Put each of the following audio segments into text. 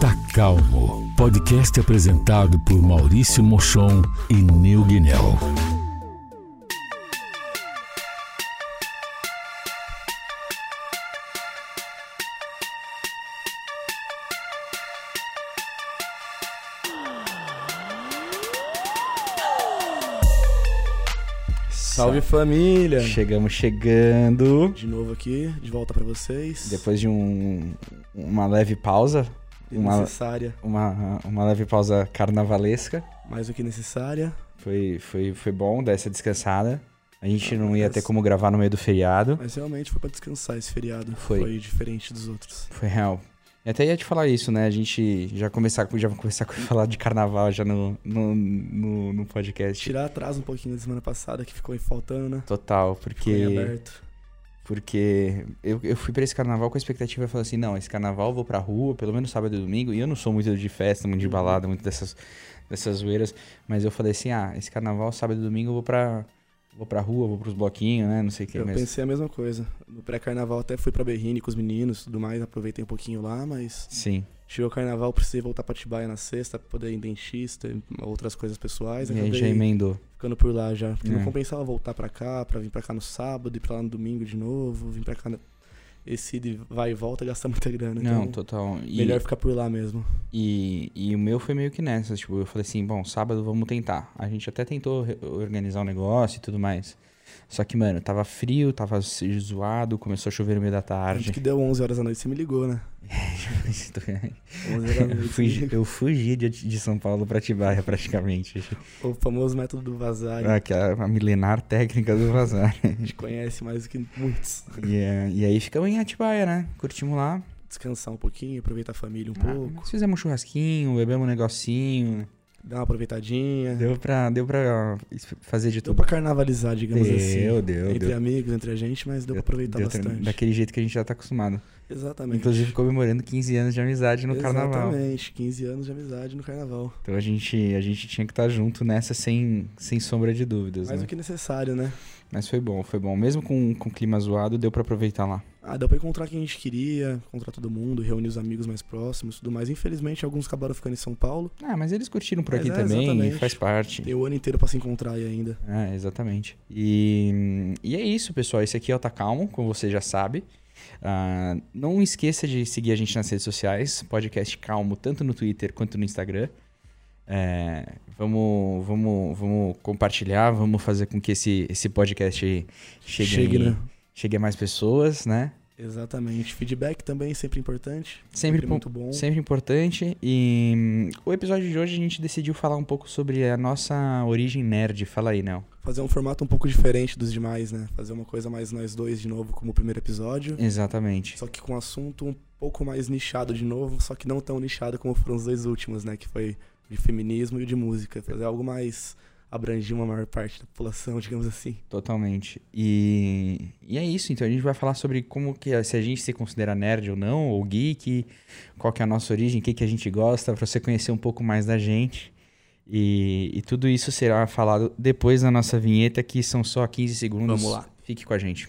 Tá Calmo, podcast apresentado por Maurício Mochon e Nil Guinel. Salve família! Chegamos chegando. De novo aqui, de volta pra vocês. Depois de um, uma leve pausa. Uma, necessária. uma, uma leve pausa carnavalesca. Mais do que necessária. Foi, foi, foi bom dar essa descansada. A gente não ia ter como gravar no meio do feriado. Mas realmente foi pra descansar esse feriado. Foi. Foi diferente dos outros. Foi real. E até ia te falar isso, né? A gente já começar, já começar a falar de carnaval já no, no, no, no podcast. Tirar atrás um pouquinho da semana passada que ficou aí faltando, né? Total, Ficou porque. em aberto. Porque eu, eu fui pra esse carnaval com a expectativa de falar assim, não, esse carnaval eu vou pra rua, pelo menos sábado e domingo, e eu não sou muito de festa, muito de balada, muito dessas, dessas zoeiras, mas eu falei assim, ah, esse carnaval, sábado e domingo eu vou pra, vou pra rua, vou pros bloquinhos, né, não sei o que, Eu mas... pensei a mesma coisa. No pré-carnaval até fui pra Berrine com os meninos e tudo mais, aproveitei um pouquinho lá, mas Sim, chegou o carnaval, precisei voltar pra Tibaia na sexta pra poder ir em dentista e outras coisas pessoais. e aí já emendou. ficando por lá já. Porque É. não compensava voltar pra cá, pra vir pra cá no sábado, ir pra lá no domingo de novo, vir pra cá. Esse de vai e volta gasta muita grana. Não, então, total. E, melhor ficar por lá mesmo. e, e o meu foi meio que nessa, tipo, eu falei assim, bom, sábado vamos tentar. A gente até tentou organizar o negócio e tudo mais. Só que, mano, tava frio, tava zoado, começou a chover no meio da tarde. que deu 11 horas da noite, você me ligou, né? 11 horas da eu, noite. fugi, eu fugi de, de São Paulo pra Tibaia, praticamente. O famoso método do vazar. Ah, que é a milenar técnica do vazar. A gente conhece mais do que muitos. e, é, e aí ficamos em Atibaia, né? Curtimos lá. Descansar um pouquinho, aproveitar a família um Ah, pouco. fizemos um churrasquinho, bebemos um negocinho. Dar uma aproveitadinha. Deu, Deu pra, deu pra fazer de tudo. pra carnavalizar, digamos Deu, assim. deu, entre deu. amigos, entre a gente, mas deu, pra aproveitar Deu bastante. Daquele jeito que a gente já tá acostumado. Exatamente. Inclusive comemorando 15 anos de amizade no carnaval. Exatamente, 15 anos de amizade no carnaval. Então a gente, a gente tinha que estar junto nessa sem, sem sombra de dúvidas, Mais né? do que necessário, né? Mas foi bom, foi bom. Mesmo com, com o clima zoado, deu pra aproveitar lá. Ah, deu pra encontrar quem a gente queria, encontrar todo mundo, reunir os amigos mais próximos e tudo mais. Infelizmente, alguns acabaram ficando em São Paulo. Ah, mas eles curtiram por Mas aqui é, também, exatamente. faz parte. Tem o ano inteiro pra se encontrar aí ainda. É, exatamente. E, e é isso, pessoal. Esse aqui é o Tá Calmo, como você já sabe. Ah, não esqueça de seguir a gente nas redes sociais, podcast Calmo, tanto no Twitter quanto no Instagram. É, vamos, vamos, vamos compartilhar, vamos fazer com que esse, esse podcast chegue, Chegue, né? chegue a mais pessoas, né? Exatamente. Feedback também, sempre importante. Sempre, po- muito bom. sempre importante. E hum, o episódio de hoje a gente decidiu falar um pouco sobre a noca origem nerd. Fala aí, Nel. Fazer um formato um pouco diferente dos demais, né? Fazer uma coisa mais nós dois de novo, como o primeiro episódio. Exatamente. Só que com um assunto um pouco mais nichado de novo, só que não tão nichado como foram os dois últimos, né? Que foi de feminismo e o de música. Fazer algo mais abranger uma maior parte da população, digamos assim. Totalmente. E, e é isso, então a gente vai falar sobre como que se a gente se considera nerd ou não, ou geek, qual que é a nossa origem, o que, que a gente gosta, pra você conhecer um pouco mais da gente. E, e tudo isso será falado depois da nossa vinheta, que são só 15 segundos. Vamos lá. Fique com a gente.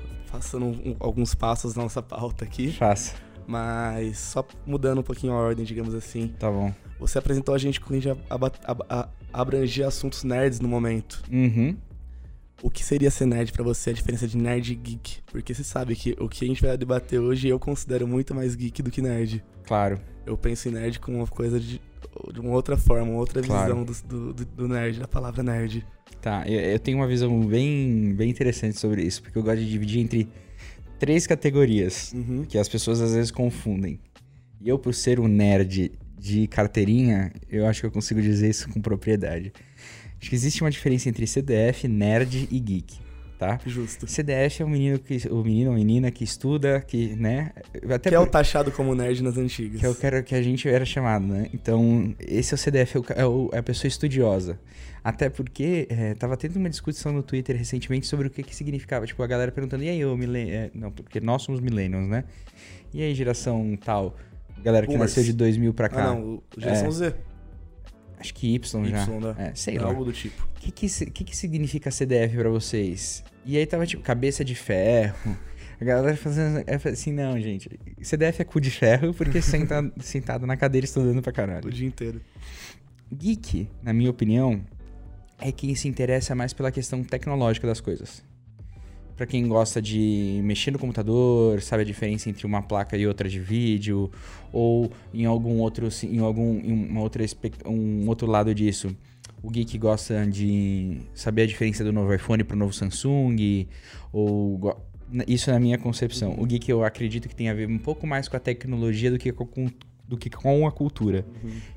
passando um- alguns passos na nossa pauta aqui, Faça. mas só mudando um pouquinho a ordem, digamos assim. Tá bom. Você apresentou a gente com a gente aba- aba- a- abranger assuntos nerds no momento. Uhum. O que seria ser nerd pra você, a diferença de nerd e geek? Porque você sabe que o que a gente vai debater hoje eu considero muito mais geek do que nerd. Claro. Eu penso em nerd como uma coisa de, de uma outra forma, uma outra Claro. visão do, do, do nerd, da palavra nerd. Tá, eu, eu tenho uma visão bem, bem interessante sobre isso, porque eu gosto de dividir entre três categorias Uhum. que as pessoas às vezes confundem. E eu, por ser um nerd de carteirinha, eu acho que eu consigo dizer isso com propriedade. Acho que existe uma diferença entre CDF, nerd e geek, tá? Justo. CDF é o menino que o menino ou menina que estuda, que, né? Até que é o taxado como nerd nas antigas. que é o que, a gente era chamado, né? Então, esse é o CDF, é, o é, o- é a pessoa estudiosa. Até porque é, tava tendo uma discussão no Twitter recentemente sobre o que que significava. Tipo, a galera perguntando, e aí, ô milênio... não, porque nós somos millennials, né? E aí, geração tal? Galera que Boomers. nasceu de 2000 pra cá. Ah, não, geração É. Z. Acho que Y já. Y, né? É, sei É lá. algo do tipo. O que que, que que significa CDF pra vocês? E aí tava tipo, cabeça de ferro. A galera fazendo é assim, não, gente. CDF é cu de ferro porque senta, sentado na cadeira estudando pra caralho. O dia inteiro. Geek, na minha opinião, é quem se interessa mais pela questão tecnológica das coisas. Pra quem gosta de mexer no computador, sabe a diferença entre uma placa e outra de vídeo, ou em algum outro, em algum, em uma outra, um outro lado disso. O geek gosta de saber a diferença do novo iPhone pro novo Samsung, ou isso na minha concepção. O geek eu acredito que tem a ver um pouco mais com a tecnologia do que com, do que com a cultura.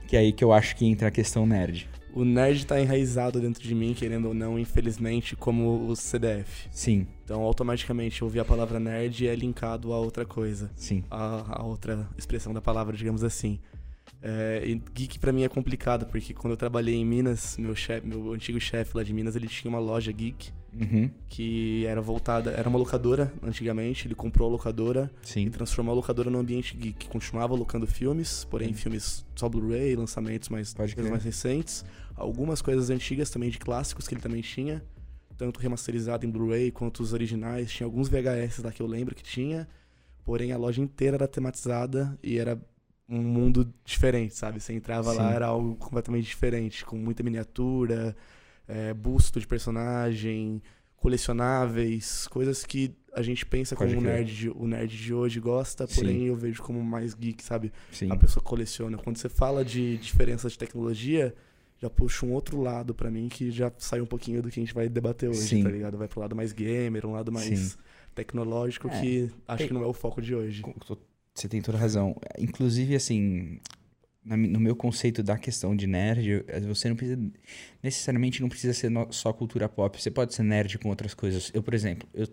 Que é aí que eu acho que entra a questão nerd. O nerd tá enraizado dentro de mim, querendo ou não, infelizmente, como o CDF. Sim, Então, automaticamente, ouvir a palavra nerd é linkado a outra coisa. sim. A, a outra expressão da palavra, digamos assim. É, e geek pra mim é complicado, porque quando eu trabalhei em Minas, meu, chefe, meu antigo chefe lá de Minas, ele tinha uma loja geek Uhum, que era voltada, era uma locadora antigamente, ele comprou a locadora e sim. transformou a locadora num ambiente geek. Continuava alocando filmes, porém Sim. filmes só Blu-ray, lançamentos mais, mais recentes. Algumas coisas antigas também de clássicos que ele também tinha, tanto remasterizado em Blu-ray quanto os originais. Tinha alguns VHS lá que eu lembro que tinha, porém a loja inteira era tematizada e era um mundo diferente, sabe? Você entrava lá, Sim. era algo completamente diferente, com muita miniatura, é, busto de personagem, colecionáveis, coisas que a gente pensa Pode como o crer. nerd, de, o nerd de hoje gosta, Sim. porém eu vejo como mais geek, sabe? Sim. A pessoa coleciona. Quando você fala de diferença de tecnologia, já puxa um outro lado pra mim que já sai um pouquinho do que a gente vai debater hoje, Sim. tá ligado? Vai pro lado mais gamer, um lado mais Sim. tecnológico É. que acho Tem- que não é o foco de hoje. Você tem toda razão. Inclusive, assim, no meu conceito da questão de nerd, eh, você não precisa. Necessariamente não precisa ser só cultura pop. Você pode ser nerd com outras coisas. Eu, por exemplo, eu.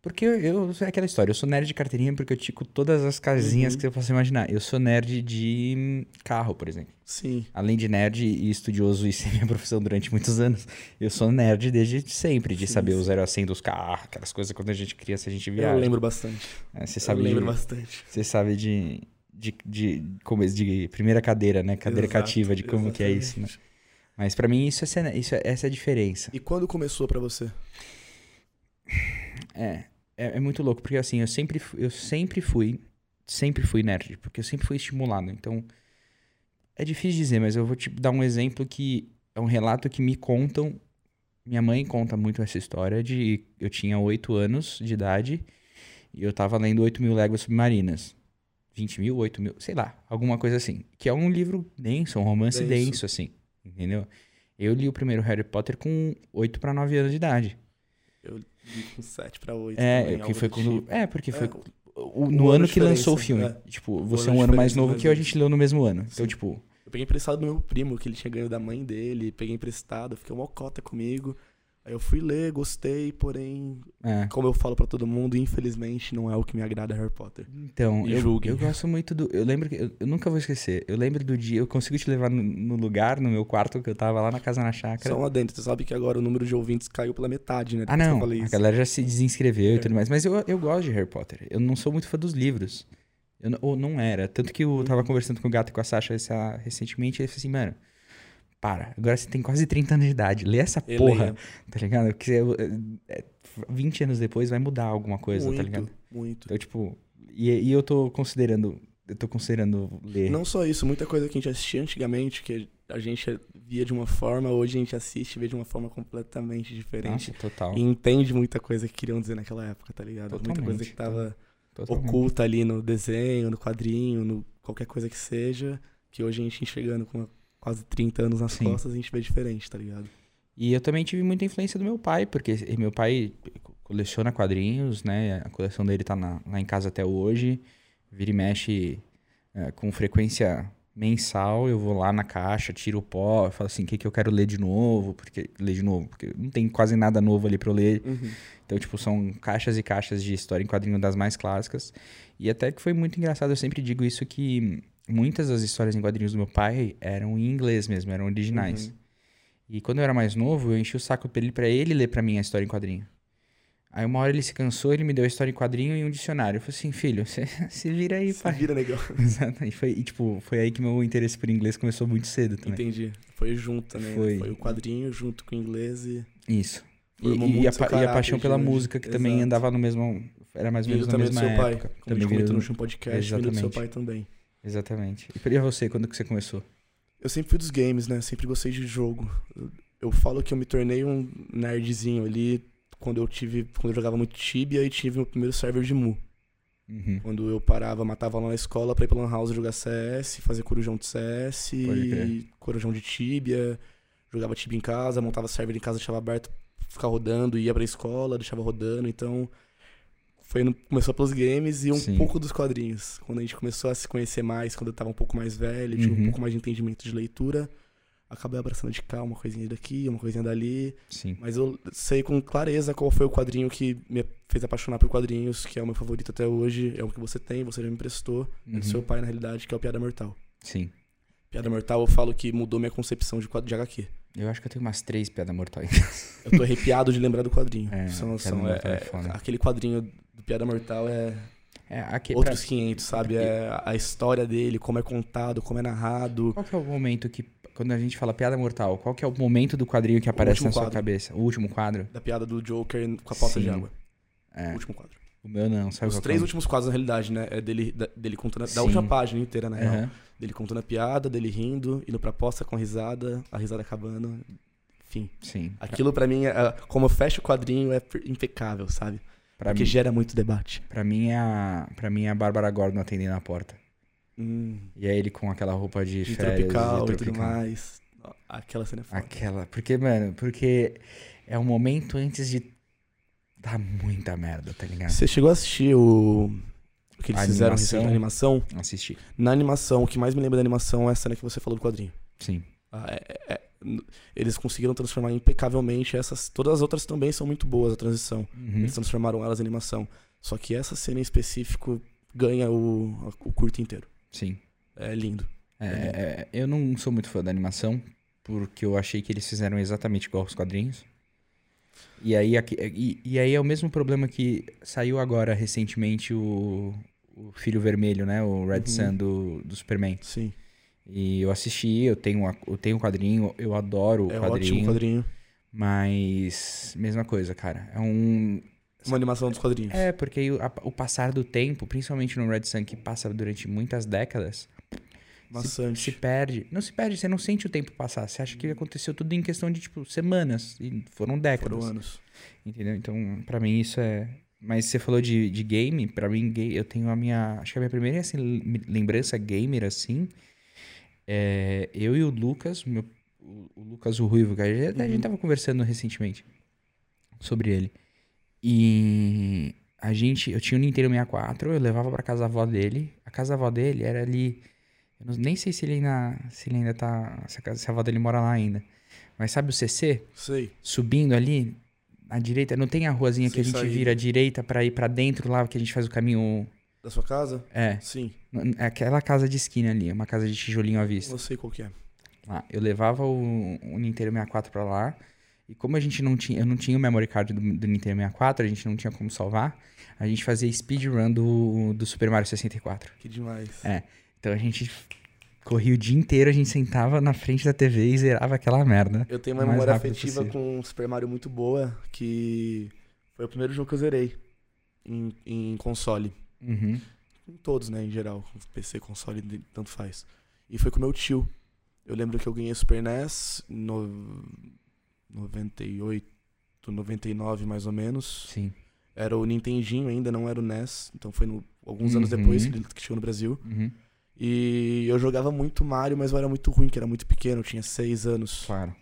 Porque eu, eu- é aquela história, eu sou nerd de carteirinha porque eu tico todas as casinhas Uhum. que você possa imaginar. Eu sou nerd de hum, carro, por exemplo. Sim. Além de nerd e estudioso e ser minha profissão durante muitos anos, eu sou nerd desde sempre, de Sim, saber o sim. 0 a 100 dos carros, aquelas coisas quando a gente criança a gente viaja. Eu lembro bastante. É, Você Eu sabe lembro de, bastante. você sabe de, de, de, como, de primeira cadeira, né? Cadeira Exato, cativa, de como que é isso, né? exatamente. Mas pra mim isso é, isso é essa é a diferença. E quando começou pra você? É, é, é muito louco, porque assim, eu sempre, eu sempre fui, sempre fui nerd, porque eu sempre fui estimulado. Então, é difícil dizer, mas eu vou te dar um exemplo que é um relato que me contam. Minha mãe conta muito essa história de eu tinha 8 anos de idade e eu tava lendo 8 mil léguas submarinas. 20 mil, 8 mil, sei lá, alguma coisa assim. Que é um livro denso, um romance Denso. denso, assim, entendeu? Eu li o primeiro Harry Potter com 8 para 9 anos de idade. Eu li com 7 pra 8. É, que foi quando. É, porque foi É, o- um no ano que lançou o filme. Tipo, você é um ano mais novo que eu, a gente leu no mesmo ano. Então, Sim. tipo, Eu peguei emprestado do meu primo, que ele tinha ganho da mãe dele, peguei emprestado, fiquei uma cota comigo. Aí eu fui ler, gostei, porém, é. como eu falo pra todo mundo, infelizmente não é o que me agrada Harry Potter. Então, eu, julguem. eu gosto muito do. Eu lembro que. Eu, eu nunca vou esquecer. Eu lembro do dia. Eu consigo te levar no, no lugar, no meu quarto, que eu tava lá na casa na chácara. Só um adentro, você sabe que agora o número de ouvintes caiu pela metade, né? Ah, depois que eu não. A isso. galera já se desinscreveu e É. tudo mais. Mas eu, eu gosto de Harry Potter. Eu não sou muito fã dos livros. Eu, não- ou não era. Tanto que eu Uhum. tava conversando com o gato e com a Sasha essa- recentemente. E ele falou assim, mano. Para, agora você tem quase 30 anos de idade. Lê essa Ele porra, é tá ligado? Porque é, é, 20 anos depois vai mudar alguma coisa, muito, tá ligado? muito. Então, tipo. E, e eu tô considerando. Eu tô considerando ler. Não só isso, muita coisa que a gente assistia antigamente, que a gente via de uma forma, hoje a gente assiste e vê de uma forma completamente diferente. Nossa, total. E entende muita coisa que queriam dizer naquela época, tá ligado? Muita coisa Totalmente, que tava totalmente. oculta ali no desenho, no quadrinho, no qualquer coisa que seja, que hoje a gente enxergando com quase 30 anos nas Sim. costas, a gente vê diferente, tá ligado? E eu também tive muita influência do meu pai, porque meu pai coleciona quadrinhos, né? A coleção dele tá na- lá em casa até hoje. Vira e mexe é, com frequência mensal, eu vou lá na caixa, tiro o pó, falo assim, o que, que eu quero ler de novo, porque ler de novo, porque não tem quase nada novo ali para eu ler. Uhum. Então, tipo, são caixas e caixas de história em quadrinho das mais clássicas. E até que foi muito engraçado, eu sempre digo isso que muitas das histórias em quadrinhos do meu pai eram em inglês mesmo, eram originais. Uhum. E quando eu era mais novo, eu enchi o saco pra ele pra ele ler pra mim a história em quadrinho. Aí uma hora ele se cansou, ele me deu a história em quadrinho e um dicionário. Eu falei assim, filho, você se vira aí, Se pai. vira, legal. Exato. E, foi, e, tipo, foi aí que meu interesse por inglês começou muito cedo também. Entendi. Foi junto também. Foi. Foi. O quadrinho junto com o inglês e. Isso. E, e a, seu e a paixão pela hoje. música, que também Exato. andava no mesmo. Era mais ou menos Vindo na também do mesma seu pai. época. Como a Também gente comentou veio- no último podcast, vindo do seu pai também. Exatamente. E pra você, quando que você começou? Eu sempre fui dos games, né? Sempre gostei de jogo. Eu, eu falo que eu me tornei um nerdzinho ali quando eu tive. Quando eu jogava muito Tibia e tive meu primeiro server de Mu. Uhum. Quando eu parava, matava lá na escola pra ir pra Lan House jogar CS, fazer corujão de CS, corujão de Tibia, jogava Tibia em casa, montava server em casa, deixava aberto, ficava rodando, ia pra escola, deixava rodando, então foi no- começou pelos games e um Sim. pouco dos quadrinhos. Quando a gente começou a se conhecer mais, quando eu tava um pouco mais velho, tinha Uhum. um pouco mais de entendimento de leitura, acabei abraçando de cá uma coisinha daqui, uma coisinha dali, Sim. mas eu sei com clareza qual foi o quadrinho que me fez apaixonar por quadrinhos, que é o meu favorito até hoje. É o que você tem, você já me emprestou. É Uhum. do seu pai, na realidade, que é o Piada Mortal. Sim. Piada Mortal, eu falo que mudou minha concepção de de HQ. Eu acho que eu tenho umas três piadas mortais. Eu tô arrepiado de lembrar do quadrinho. É, São, Piada são, é, Mortal é é- foda. aquele quadrinho do Piada Mortal é É, aqui, outros pra- 500, sabe? É a história dele, como é contado, como é narrado. Qual que é o momento que, quando a gente fala piada mortal, qual que é o momento do quadrinho que aparece na sua quadro. cabeça? O último quadro? Da piada do Joker com a poça de água. É. O último quadro. O meu não, sabe Os qual três é? últimos quadros, na realidade, né? É dele, da- dele contando. a- Sim. Da última página inteira, na real. Aham. Dele contando a piada, dele rindo, indo pra poça com risada, a risada acabando. Enfim. Sim. Aquilo pra mim, é, como fecha o quadrinho, é impecável, sabe? Pra, Porque mim, gera muito debate. pra mim é a. Pra mim é a Bárbara Gordon atendendo a porta. Hum, E é ele com aquela roupa de, de férias. tropical e tudo tropical. mais. Ó, Aquela cena é foda. Aquela. Porque, mano, porque é o momento antes de dar muita merda, tá ligado? Você chegou a assistir o. O que eles A fizeram recente na animação? Assisti. Na animação, o que mais me lembra da animação é a cena que você falou do quadrinho. Sim. Ah, é- é- n- eles conseguiram transformar impecavelmente essas. Todas as outras também são muito boas, a transição. Uhum. Eles transformaram elas em animação. Só que essa cena em específico ganha o, o curto inteiro. Sim. É lindo. É, é, eu não sou muito fã da animação, porque eu achei que eles fizeram exatamente igual aos quadrinhos. E aí, aqui- e, e aí é o mesmo problema que saiu agora recentemente o, o Filho Vermelho, né? O Red Uhum. Sun do, do Superman. Sim. E eu assisti, eu tenho, a- eu tenho o quadrinho, eu adoro o é quadrinho. ótimo quadrinho. Mas, mesma coisa, cara. É um. Uma animação dos quadrinhos. É, porque o, a- o passar do tempo, principalmente no Red Sun, que passa durante muitas décadas, Maçante. se perde. Não se perde, você não sente o tempo passar. Você acha que aconteceu tudo em questão de, tipo, semanas. E foram décadas. Foram anos. Entendeu? Então, pra mim, isso é. Mas você falou de, de game, pra mim, eu tenho a minha. Acho que a minha primeira assim, lem- lembrança gamer, assim. É eu e o Lucas, meu, o, Lucas o Ruivo, que a gente, a gente Uhum. tava conversando recentemente sobre ele. E a gente. Eu tinha o Nintendo 64, eu levava pra casa da avó dele. A casa da avó dele era ali. Eu não- nem sei se ele ainda. Se ele ainda tá. Se a, se a avó dele mora lá ainda. Mas sabe o CC? Sei. subindo ali, à direita, não tem a ruazinha que a Sem gente saída. vira à direita pra ir pra dentro lá, que a gente faz o caminho. Da sua casa? É, Sim. é aquela casa de esquina ali, uma casa de tijolinho à vista. Não sei qual que é. Lá, eu levava o, o Nintendo 64 pra lá, e como a gente não tinha, eu não tinha o memory card do, do Nintendo 64, a gente não tinha como salvar, a gente fazia speedrun do, do Super Mario 64. Que demais. É. Então a gente corria o dia inteiro, a gente sentava na frente da TV e zerava aquela merda. Eu tenho uma memória afetiva possível. com Super Mario muito boa, que foi o primeiro jogo que eu zerei em, em console. Uhum. Em todos, né, em geral. PC, console, tanto faz. E foi com meu tio. Eu lembro que eu ganhei Super NES no 98, 99 mais ou menos. Sim. Era o Nintendinho ainda, não era o NES. Então foi no- alguns anos Uhum. depois que ele que chegou no Brasil. Uhum. E eu jogava muito Mario, mas eu era muito ruim, que era muito pequeno, eu tinha 6 anos. Claro.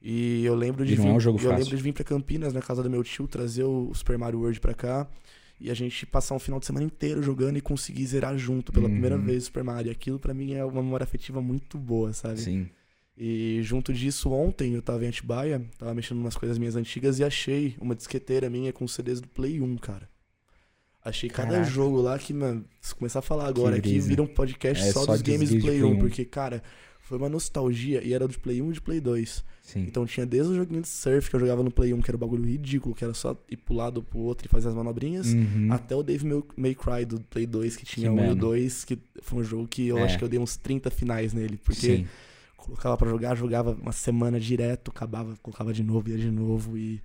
E eu lembro de E vir, é um jogo eu fácil. lembro de vir pra Campinas, na casa do meu tio, trazer o Super Mario World pra cá. e a gente passar um final de semana inteiro jogando e conseguir zerar junto pela Uhum. primeira vez Super Mario. Aquilo pra mim é uma memória afetiva muito boa, sabe? Sim. E junto disso, ontem eu tava em Atibaia, tava mexendo umas coisas minhas antigas e achei uma disqueteira minha com CDs do Play 1, cara. Achei cada Caraca. jogo lá que, mano, se começar a falar agora aqui, vira um podcast É, só, só dos games do de Play Play 1, 1. porque, cara, foi uma nostalgia e era do Play 1 e de Play 2. Sim. Então tinha desde o joguinho de surf que eu jogava no Play 1, que era um bagulho ridículo, que era só ir pro lado pro outro e fazer as manobrinhas. Uhum. Até o Dave May- Cry do Play 2, que tinha Que um e o mano. 2, que foi um jogo que eu É. acho que eu dei uns 30 finais nele. Porque Sim. colocava pra jogar, jogava uma semana direto, acabava, colocava de novo, ia de novo. E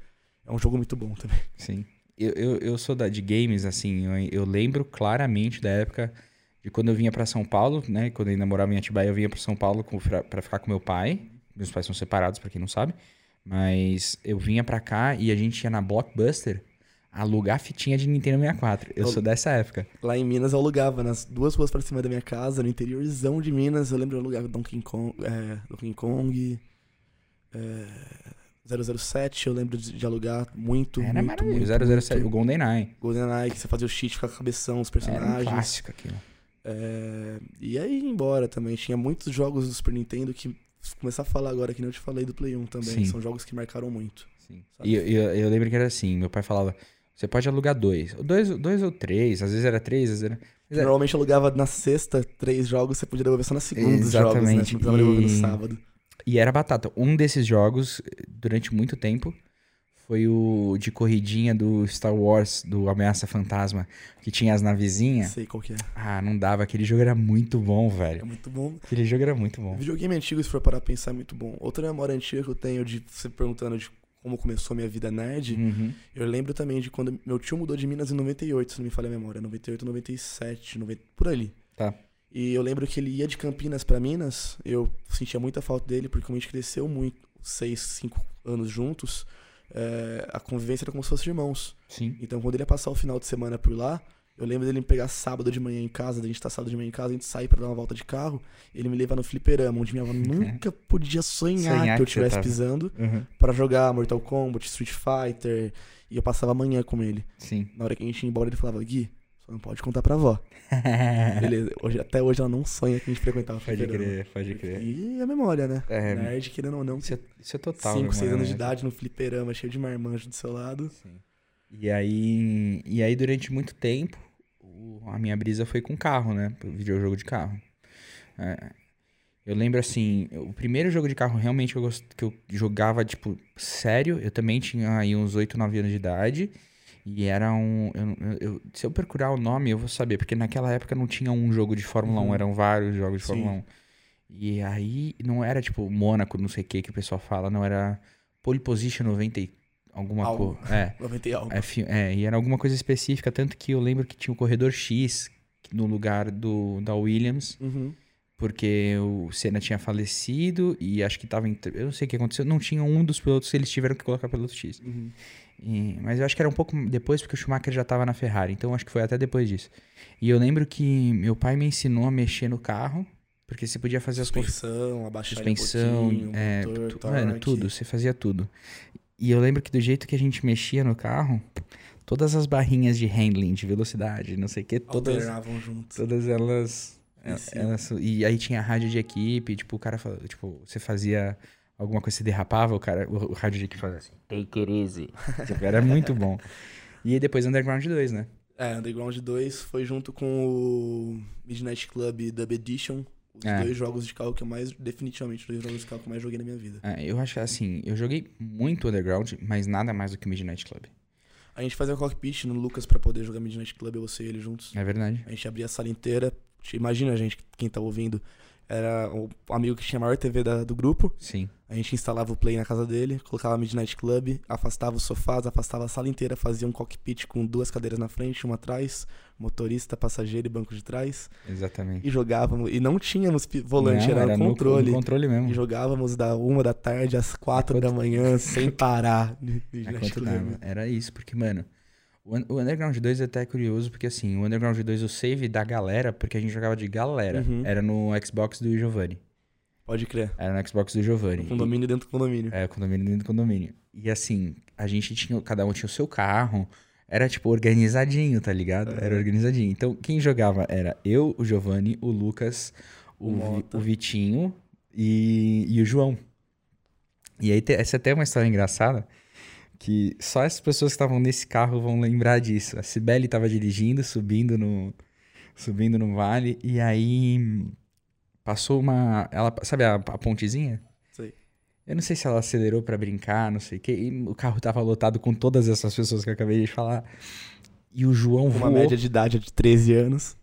é um jogo muito bom também. Sim. Eu, eu, eu sou da, de games, assim, eu, eu lembro claramente da época de quando eu vinha pra São Paulo, né? Quando eu ainda morava em Atibaia, eu vinha pra São Paulo pra ficar com meu pai. Meus pais são separados, pra quem não sabe. Mas eu vinha pra cá e a gente ia na Blockbuster alugar fitinha de Nintendo 64. Eu Eu- sou dessa época. Lá em Minas eu alugava, nas duas ruas pra cima da minha casa, no interiorzão de Minas, eu lembro eu alugava Donkey Kong, é, Donkey Kong é, 007, eu lembro de, de alugar muito, Era muito, maravilhoso. muito, 007, o muito. GoldenEye. GoldenEye, que você fazia o cheat com a cabeção, os Era um personagens. clássico aquilo. É, e aí embora também. Tinha muitos jogos do Super Nintendo que começar a falar agora que não te falei do Play 1 também. Sim. São jogos que marcaram muito. Sim. E eu, eu, eu lembro que era assim, meu pai falava, você pode alugar dois. Dois, dois ou três, às vezes era três, às vezes era... Mas é- Normalmente alugava na sexta três jogos, você podia devolver só na segunda os jogos, né? Exatamente. Você não precisava devolver no E- sábado. E era batata. Um desses jogos, durante muito tempo, foi o de corridinha do Star Wars, do Ameaça Fantasma, que tinha as navezinhas. Sei qual que é. Ah, não dava. Aquele jogo era muito bom, É velho. muito bom. Aquele jogo era muito bom. Videogame antigo, se for parar pra pensar, é muito bom. Outra memória antiga que eu tenho de você perguntando de como começou a minha vida nerd, Uhum. eu lembro também de quando meu tio mudou de Minas em 98, se não me falha a memória. 98, 97, 90, por ali. Tá. E eu lembro que ele ia de Campinas pra Minas, eu sentia muita falta dele, porque como a gente cresceu muito, seis, cinco anos juntos, é, a convivência era como se fossem irmãos. Sim. Então quando ele ia passar o final de semana por lá, eu lembro dele me pegar sábado de manhã em casa, da gente estar sábado de manhã em casa, a gente sair pra dar uma volta de carro, ele me levar no fliperama, onde minha avó nunca podia sonhar, Sonhar que eu estivesse pisando, Uhum. pra jogar Mortal Kombat, Street Fighter, e eu passava a manhã com ele. Sim. Na hora que a gente ia embora, ele falava, Gui, só não pode contar pra avó. Beleza, hoje, até hoje ela não sonha que a gente frequentava pode fliperama. crer, pode crer. E a memória, né? É, Nerd, querendo ou não, isso, é, isso é total. 5, 6 memória, anos de né? idade no fliperama, cheio de marmanjo do seu lado. Sim. E aí, e aí durante muito tempo, a minha brisa foi com carro, né? Videojogo de carro. É, eu lembro assim, o primeiro jogo de carro realmente que eu, gost- que eu jogava, tipo, sério, eu também tinha aí uns 8, 9 anos de idade. E era um. eu- eu- se eu procurar o nome, eu vou saber, porque naquela época não tinha um jogo de Fórmula Uhum. 1, eram vários jogos de Sim. Fórmula 1. E aí não era tipo Mônaco, não sei o que que o pessoal fala, não era Pole Position 90 e alguma coisa. É. 90 e algo. É, é, e era alguma coisa específica, tanto que eu lembro que tinha o corredor X no lugar do da Williams, Uhum. porque o Senna tinha falecido e acho que tava. em- Eu não sei o que aconteceu, não tinha um dos pilotos, eles tiveram que colocar piloto X. Uhum. E- mas eu acho que era um pouco depois, porque o Schumacher já tava na Ferrari, então acho que foi até depois disso. E eu lembro que meu pai me ensinou a mexer no carro, porque você podia fazer as config- Suspensão, abaixar suspensão, um é, motor, tu- mano, tudo, você fazia tudo. E eu lembro que do jeito que a gente mexia no carro, todas as barrinhas de handling, de velocidade, não sei o que, todas, Alteravam juntos. todas elas, cima. elas- E aí tinha rádio de equipe, tipo, o cara, fala- tipo, você fazia alguma coisa, você derrapava, o cara, o, o rádio de equipe fazia assim, take it easy. tipo, era muito bom. E aí depois Underground 2, né? É, Underground 2 foi junto com o Midnight Club Dub Edition. Os É. dois jogos de carro que eu mais, definitivamente, os dois jogos de carro que eu mais joguei na minha vida. É, eu acho que assim, eu joguei muito Underground, mas nada mais do que Midnight Club. A gente fazia cockpit no Lucas pra poder jogar Midnight Club, você e ele juntos. É verdade. A gente abria a sala inteira. Imagina, gente, quem tá ouvindo. Era o amigo que tinha a maior TV da- do grupo. Sim. A gente instalava o play na casa dele, colocava Midnight Club, afastava os sofás, afastava a sala inteira, fazia um cockpit com duas cadeiras na frente, uma atrás, motorista, passageiro e banco de trás. Exatamente. E jogávamos. E não tínhamos volante, Não, era, no- controle. no controle mesmo. E jogávamos da uma da tarde às quatro da manhã, sem parar. É Midnight Club. Era isso, porque, mano, o Underground 2 é até curioso, porque assim, o Underground 2, o save da galera, porque a gente jogava de galera, Uhum. era no Xbox do Giovanni. Pode crer. Era no Xbox do Giovanni. Condomínio Um dentro do condomínio. E- É, condomínio dentro do condomínio. E assim, a gente tinha, cada um tinha o seu carro, Era, tipo, organizadinho, tá ligado? É. Era organizadinho. Então, quem jogava era eu, o Giovanni, o Lucas, o, O Vi- Mota. o Vitinho e, e o João. E aí, essa é até uma história engraçada, que só as pessoas que estavam nesse carro vão lembrar disso. A Cibele tava dirigindo, subindo no, subindo no vale, e aí passou uma... Ela, sabe a, a pontezinha? Sei. Eu não sei se ela acelerou pra brincar, não sei o quê. E o carro tava lotado com todas essas pessoas que eu acabei de falar. E o João Com uma voou. média de idade de 13 anos.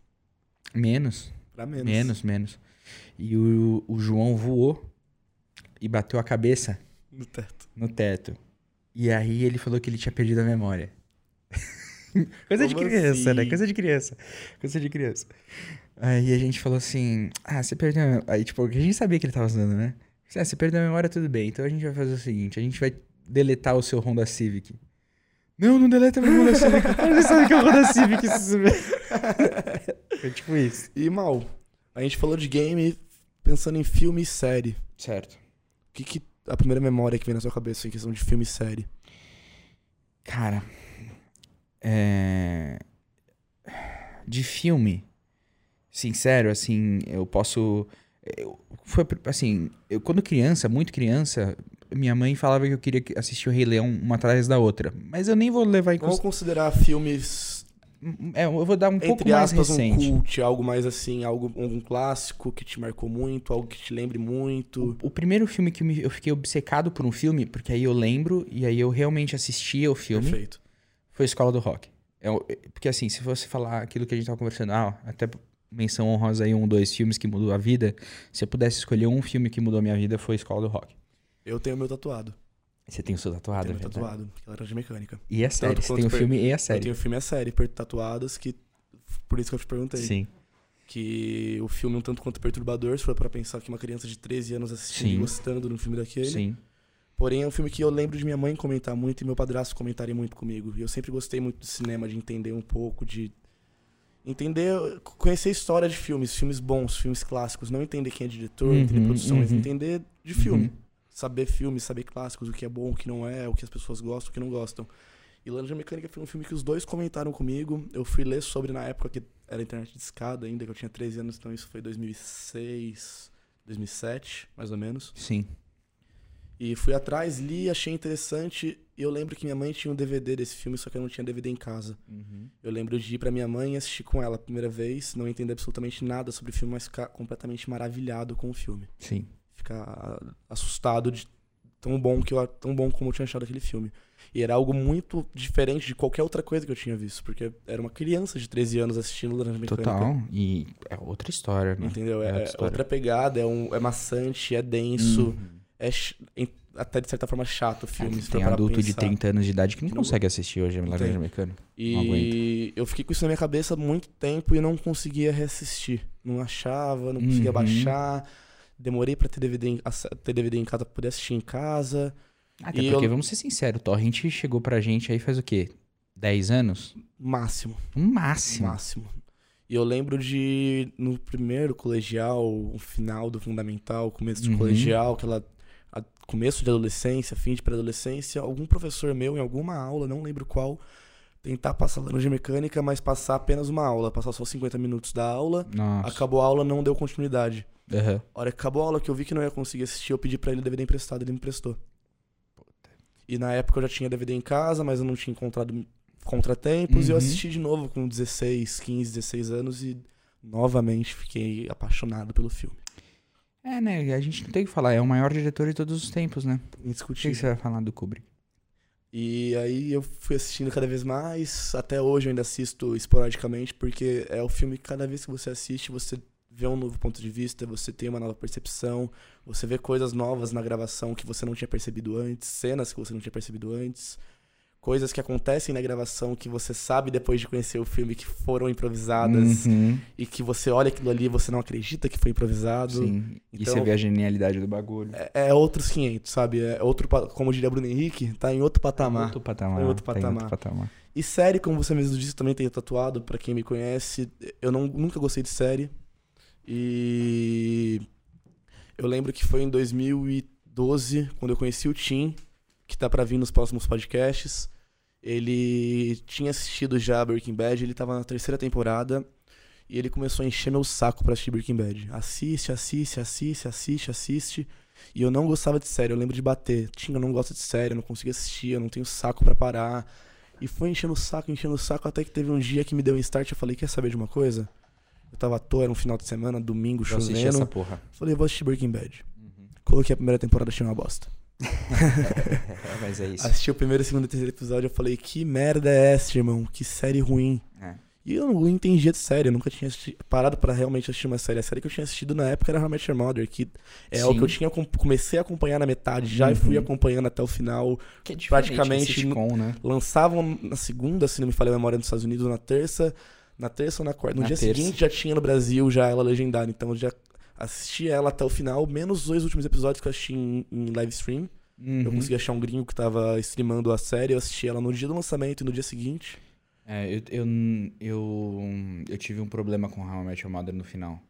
Menos, Pra menos. menos, menos. E o, o João voou e bateu a cabeça No teto. no teto. E aí ele falou que ele tinha perdido a memória. Coisa de Como criança, né? assim? Coisa de criança. Coisa de criança. Aí a gente falou assim: Ah, você perdeu a memória. Aí, tipo, a gente sabia que ele tava usando, né? Ah, você perdeu a memória, tudo bem. Então a gente vai fazer o seguinte: a gente vai deletar o seu Honda Civic. Não, não deleta meu Honda Civic. Você sabe que é o Honda Civic. É tipo isso. E mal, a gente falou de game pensando em filme e série. Certo. O que, que a primeira memória que vem na sua cabeça em questão de filme e série? Cara, é... de filme, sincero, assim, eu posso. Eu, foi assim, eu quando criança, muito criança, minha mãe falava que eu queria que- assistir o Rei Leão uma atrás da outra. Mas eu nem vou levar em Vamos consideração. considerar filmes, É, eu vou dar um pouco entre mais aspas, um recente. cult, algo mais assim, algo, um clássico que te marcou muito, algo que te lembre muito. O primeiro filme que eu fiquei obcecado por um filme, porque aí eu lembro e aí eu realmente assistia o filme. Perfeito. foi Escola do Rock. É o- é- porque assim, se você falar aquilo que a gente tava conversando, ah, até menção honrosa aí, um, dois filmes que mudou a vida, se eu pudesse escolher um filme que mudou a minha vida, foi Escola do Rock. Eu tenho meu tatuado. Você tem o seu tatuado, tenho é meu verdade? tatuado, que é laranja mecânica. E a série, Tanto você tem o per- filme e a Eu série. tenho o filme e a série per- tatuadas, que por isso que eu te perguntei. Sim, Que o filme é um tanto quanto perturbador, se for pra pensar que uma criança de 13 anos assistindo Sim. e gostando de um filme daquele. sim. Porém, é um filme que eu lembro de minha mãe comentar muito e meu padrasto comentarem muito comigo. E eu sempre gostei muito de cinema, de entender um pouco, de entender, conhecer a história de filmes, filmes bons, filmes clássicos, não entender quem é diretor, Uhum, entender produção, mas uhum. entender de filme. Uhum. Saber filmes, saber clássicos, o que é bom, o que não é, o que as pessoas gostam, o que não gostam. E Laranja Mecânica foi um filme que os dois comentaram comigo. Eu fui ler sobre na época que era internet de escada ainda, que eu tinha 13 anos, então isso foi 2006, 2007, mais ou menos. Sim. E fui atrás, li, achei interessante. E eu lembro que minha mãe tinha um DVD desse filme, só que eu não tinha DVD em casa. Eu lembro de ir pra minha mãe e assistir com ela a primeira vez, não entender absolutamente nada sobre o filme, mas ficar completamente maravilhado com o filme. Sim. Ficar ah, assustado de tão bom que eu tão bom como eu tinha achado aquele filme. E era algo muito diferente de qualquer outra coisa que eu tinha visto, porque era uma criança de 13 anos assistindo Laranja Mecânica. Total. E é outra história, né? Entendeu? É É, outra outra pegada, é, um, é maçante, é denso, Uhum. É até de certa forma chato o filme. for Tem adulto de pensar. 30 anos de idade que não Que não- consegue assistir hoje a Laranja tem. Mecânica. E eu fiquei com isso na minha cabeça há muito tempo e não conseguia reassistir. Não achava, não conseguia Uhum. baixar. Demorei pra ter DVD, em, ter DVD em casa pra poder assistir em casa. Até E porque, eu- vamos ser sinceros, o Torrent chegou pra gente aí faz o quê? 10 anos? Máximo. Máximo. Máximo. E eu lembro de, no primeiro colegial, o final do fundamental, começo de Uhum. colegial, aquela. a- começo de adolescência, fim de pré-adolescência, algum professor meu, em alguma aula, não lembro qual, tentar passar laranja mecânica, mas passar apenas uma aula, passar só 50 minutos da aula. Nossa. Acabou a aula, não deu continuidade. Aham. A hora que acabou a aula, que eu vi que não ia conseguir assistir, eu pedi pra ele o DVD emprestado, ele me emprestou. E na época eu já tinha DVD em casa, mas eu não tinha encontrado contratempos, e eu Uhum. assisti de novo com 16, 15, 16 anos e novamente fiquei apaixonado pelo filme. É, né? A gente não tem o que falar. É o maior diretor de todos os tempos, né? O que, Indiscutível. você vai falar do Kubrick? E aí eu fui assistindo cada vez mais, até hoje eu ainda assisto esporadicamente, porque é o filme que cada vez que você assiste, você vê um novo ponto de vista, você tem uma nova percepção, você vê coisas novas na gravação que você não tinha percebido antes, cenas que você não tinha percebido antes, coisas que acontecem na gravação que você sabe depois de conhecer o filme que foram improvisadas Uhum. e que você olha aquilo ali e você não acredita que foi improvisado. Sim. E Então- você vê a genialidade do bagulho. É, é outros 500, sabe? É outro, como diria Bruno Henrique, tá em outro patamar. Outro patamar. É outro tá em patamar. outro patamar. E série, como você mesmo disse, também tenho tatuado, pra quem me conhece. Eu não, nunca gostei de série. E eu lembro que foi em 2012, quando eu conheci o Tim, que tá pra vir nos próximos podcasts. Ele tinha assistido já Breaking Bad, ele tava na terceira temporada e ele começou a encher meu saco pra assistir Breaking Bad. Assiste, assiste, assiste, assiste, assiste. E eu não gostava de série, eu lembro de bater. Tinha, eu não gosto de série, eu não consigo assistir, eu não tenho saco pra parar. E foi enchendo o saco, enchendo o saco, até que teve um dia que me deu um start. Eu falei: Quer saber de uma coisa? Eu tava à toa, era um final de semana, domingo, chovendo. essa porra. Falei: Vou assistir Breaking Bad. Coloquei a primeira temporada, achei uma bosta. É, mas é isso. Assisti o primeiro, segundo e terceiro episódio, eu falei: Que merda é essa, irmão? Que série ruim. É. E eu não entendia de série, eu nunca tinha assisti- parado pra realmente assistir uma série. A série que eu tinha assistido na época era How I Met Your Mother, que é o Sim. que eu tinha com- comecei a acompanhar na metade, já e fui Uhum. acompanhando até o final. Que é praticamente sitcom, né? Lançavam na segunda, se não me falha a memória, nos Estados Unidos, na terça, na terça ou na quarta. No Na dia terça. seguinte já tinha no Brasil já ela legendada, então eu já assisti ela até o final, menos os dois últimos episódios que eu assisti em, em live stream. Eu Uhum. consegui achar um gringo que tava streamando a série, eu assisti ela no dia do lançamento e no dia seguinte. É, eu, eu, eu, eu tive um problema com How I Met Your Mother no final.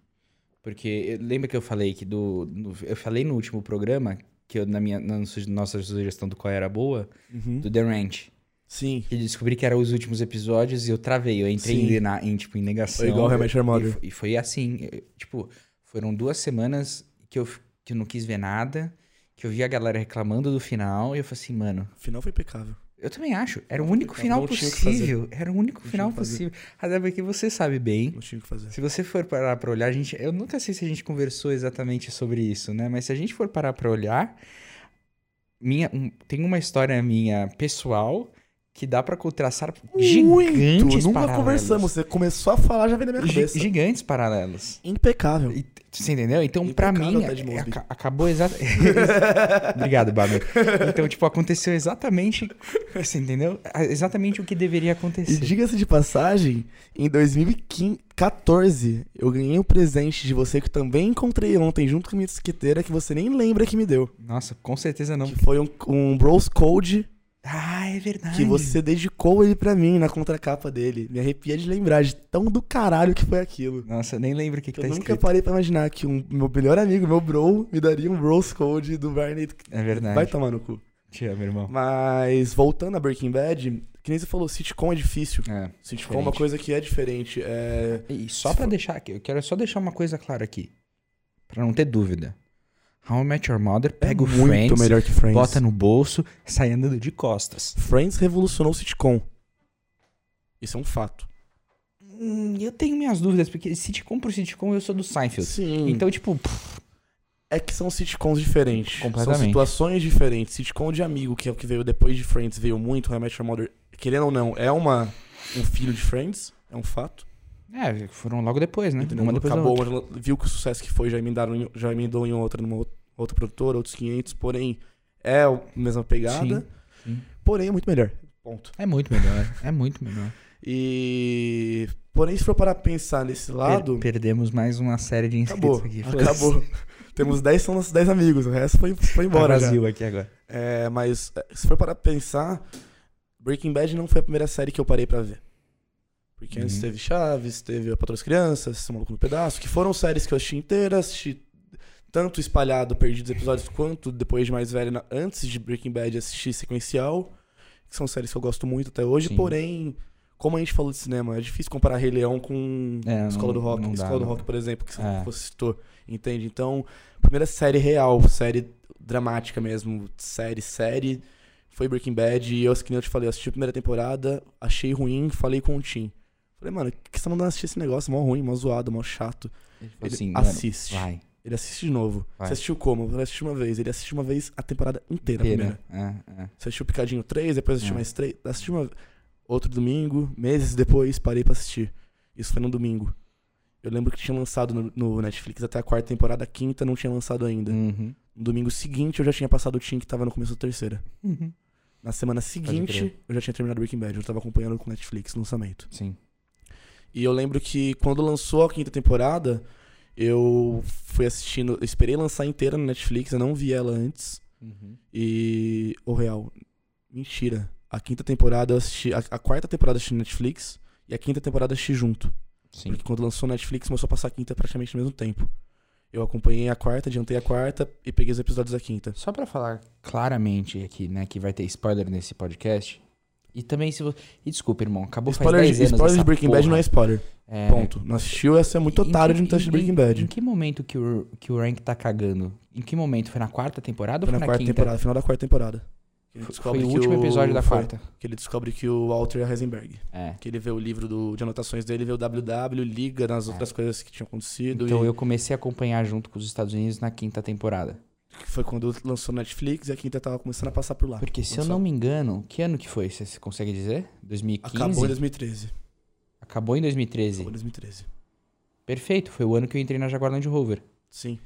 Porque eu- lembra que eu falei que do. no- eu falei no último programa que eu, na minha na nossa sugestão do qual era boa, do The Ranch. Sim. Que eu descobri que eram os últimos episódios e eu travei. Eu entrei em, na- em, tipo, em negação. Foi igual Met Your E E, foi assim. eu- tipo, foram duas semanas que eu, que eu não quis ver nada. Que eu vi a galera reclamando do final. E eu falei assim, mano. O final foi impecável. Eu também acho. Era o único final possível. Era o único Não final possível. Até porque você sabe bem. Não tinha que fazer. Se você for parar pra olhar, a gente. Eu nunca sei se a gente conversou exatamente sobre isso, né? Mas se a gente for parar pra olhar. Minha, um- tem uma história minha pessoal que dá pra traçar gigantes Nunca paralelos. conversamos. Você começou a falar, já veio na minha cabeça. gigantes paralelos. Impecável. E- Você entendeu? Então, pra Impecável, mim, acabou exatamente. Obrigado, Bamer. Então, tipo, aconteceu exatamente. Você entendeu? Exatamente o que deveria E acontecer. diga-se de passagem, em 2014, eu ganhei um presente de você que também encontrei ontem, junto com a minha disqueteira, que você nem lembra que me deu. Nossa, com certeza não. Que foi um, um Bros Code Ah, é verdade. que você dedicou ele pra mim na contracapa dele. Me arrepia de lembrar de tão do caralho que foi aquilo. Nossa, nem lembro o que, que Eu tá nunca escrito. parei pra imaginar que um meu melhor amigo, meu bro, me daria um Bros Code do Barney. É verdade. Vai tomar no cu. Te amo, irmão. Mas voltando a Breaking Bad, que nem você falou, sitcom é difícil. É. Sitcom é uma coisa que é diferente. É... E só pra deixar aqui, eu quero só deixar uma coisa clara aqui. Pra não ter dúvida. How I Met Your Mother pega é o muito Friends, melhor que Friends. bota no bolso, sai andando de costas. Friends revolucionou o sitcom. Isso é um fato. Hum, eu tenho minhas dúvidas, porque sitcom por sitcom eu sou do Seinfeld. Sim. Então, tipo, pff, É que são sitcoms diferentes. Completamente. São situações diferentes. Sitcom de amigo, que é o que veio depois de Friends, veio muito. How I Met Your Mother, querendo ou não, é uma, um filho de Friends. É um fato. É, foram logo depois, né? Entendeu? Uma depois da Acabou, outra. mas viu que o sucesso que foi, já emendaram, em- já emendou em outra, numa outra- outra produtora, outros 500. Porém, é a mesma pegada. Sim, sim. Porém, é muito melhor. Ponto. É muito melhor, é muito melhor. E. Porém, se for para pensar nesse lado. Per- perdemos mais uma série de inscritos Acabou. aqui. foda-se. Acabou. Temos 10, são nossos 10 amigos. O resto foi, foi Tá embora. já. aqui agora. É, mas é, se for para pensar, Breaking Bad não foi a primeira série que eu parei pra ver. Porque antes Uhum. teve Chaves, teve A Patroa das Crianças, Esse Maluco no Pedaço, que foram séries que eu assisti inteiras, assisti tanto espalhado, perdidos episódios, quanto depois de mais velho, na- antes de Breaking Bad, assisti sequencial, que são séries que eu gosto muito até hoje, Sim. porém, como a gente falou de cinema, é difícil comparar Rei Leão com É, Escola não- do Rock. dá, Escola do. Rock, por exemplo, que É. você citou, entende? Então, primeira série real, série dramática mesmo, série, série, foi Breaking Bad. E eu, que nem eu te falei, eu assisti a primeira temporada, achei ruim, falei com o Tim. Falei, mano, por que você tá mandando assistir esse negócio? Mó ruim, mó zoado, mó chato. Ele Ele assim, mano, assiste. vai. Ele assiste de novo. Vai. Você assistiu como? Eu assisti uma vez. Ele assistiu uma vez a temporada inteira, a primeira. É, é. Você assistiu Picadinho 3, depois assistiu É. mais 3. Assisti uma... outro domingo, meses depois, parei pra assistir. Isso foi no domingo. Eu lembro que tinha lançado no, no Netflix até a quarta temporada, a quinta não tinha lançado ainda. Uhum. No domingo seguinte eu já tinha passado o Team que tava no começo da terceira. Uhum. Na semana seguinte eu já tinha terminado Breaking Bad, eu tava acompanhando com o Netflix no lançamento. Sim. E eu lembro que quando lançou a quinta temporada, eu fui assistindo, eu esperei lançar inteira no Netflix, eu não vi ela antes. Uhum. E. O real. Mentira. A quinta temporada eu assisti. A, a quarta temporada eu assisti no Netflix. E a quinta temporada eu assisti junto. Sim. Porque quando lançou no Netflix começou a passar a quinta praticamente no mesmo tempo. Eu acompanhei a quarta, adiantei a quarta e peguei os episódios da quinta. Só pra falar claramente aqui, né, que vai ter spoiler nesse podcast. E também se você... E desculpa, irmão, acabou Spoiler, faz 10 anos spoiler de Breaking Bad porra. não é spoiler. É, Ponto. Não assistiu, ia ser muito em otário de não ter assistido em- Breaking Em Bad. que momento que o, que o Rank tá cagando? Em que momento? Foi na quarta temporada Foi ou na foi na quarta quinta? temporada, final da quarta temporada. Ele Foi- o último episódio da foi, quarta. Que ele descobre que o Walter é Heisenberg. É. Que ele vê o livro do- de anotações dele, vê o WW, liga nas outras coisas que tinham acontecido. Então e eu comecei a acompanhar junto com os Estados Unidos na quinta temporada. Que foi quando lançou Netflix e a quinta tava começando a passar por lá. Porque se eu não me engano, que ano que foi? Você consegue dizer? 2015? Acabou em 2013. Acabou em 2013. Acabou em 2013. Perfeito, foi o ano que eu entrei na Jaguar Land Rover. Sim.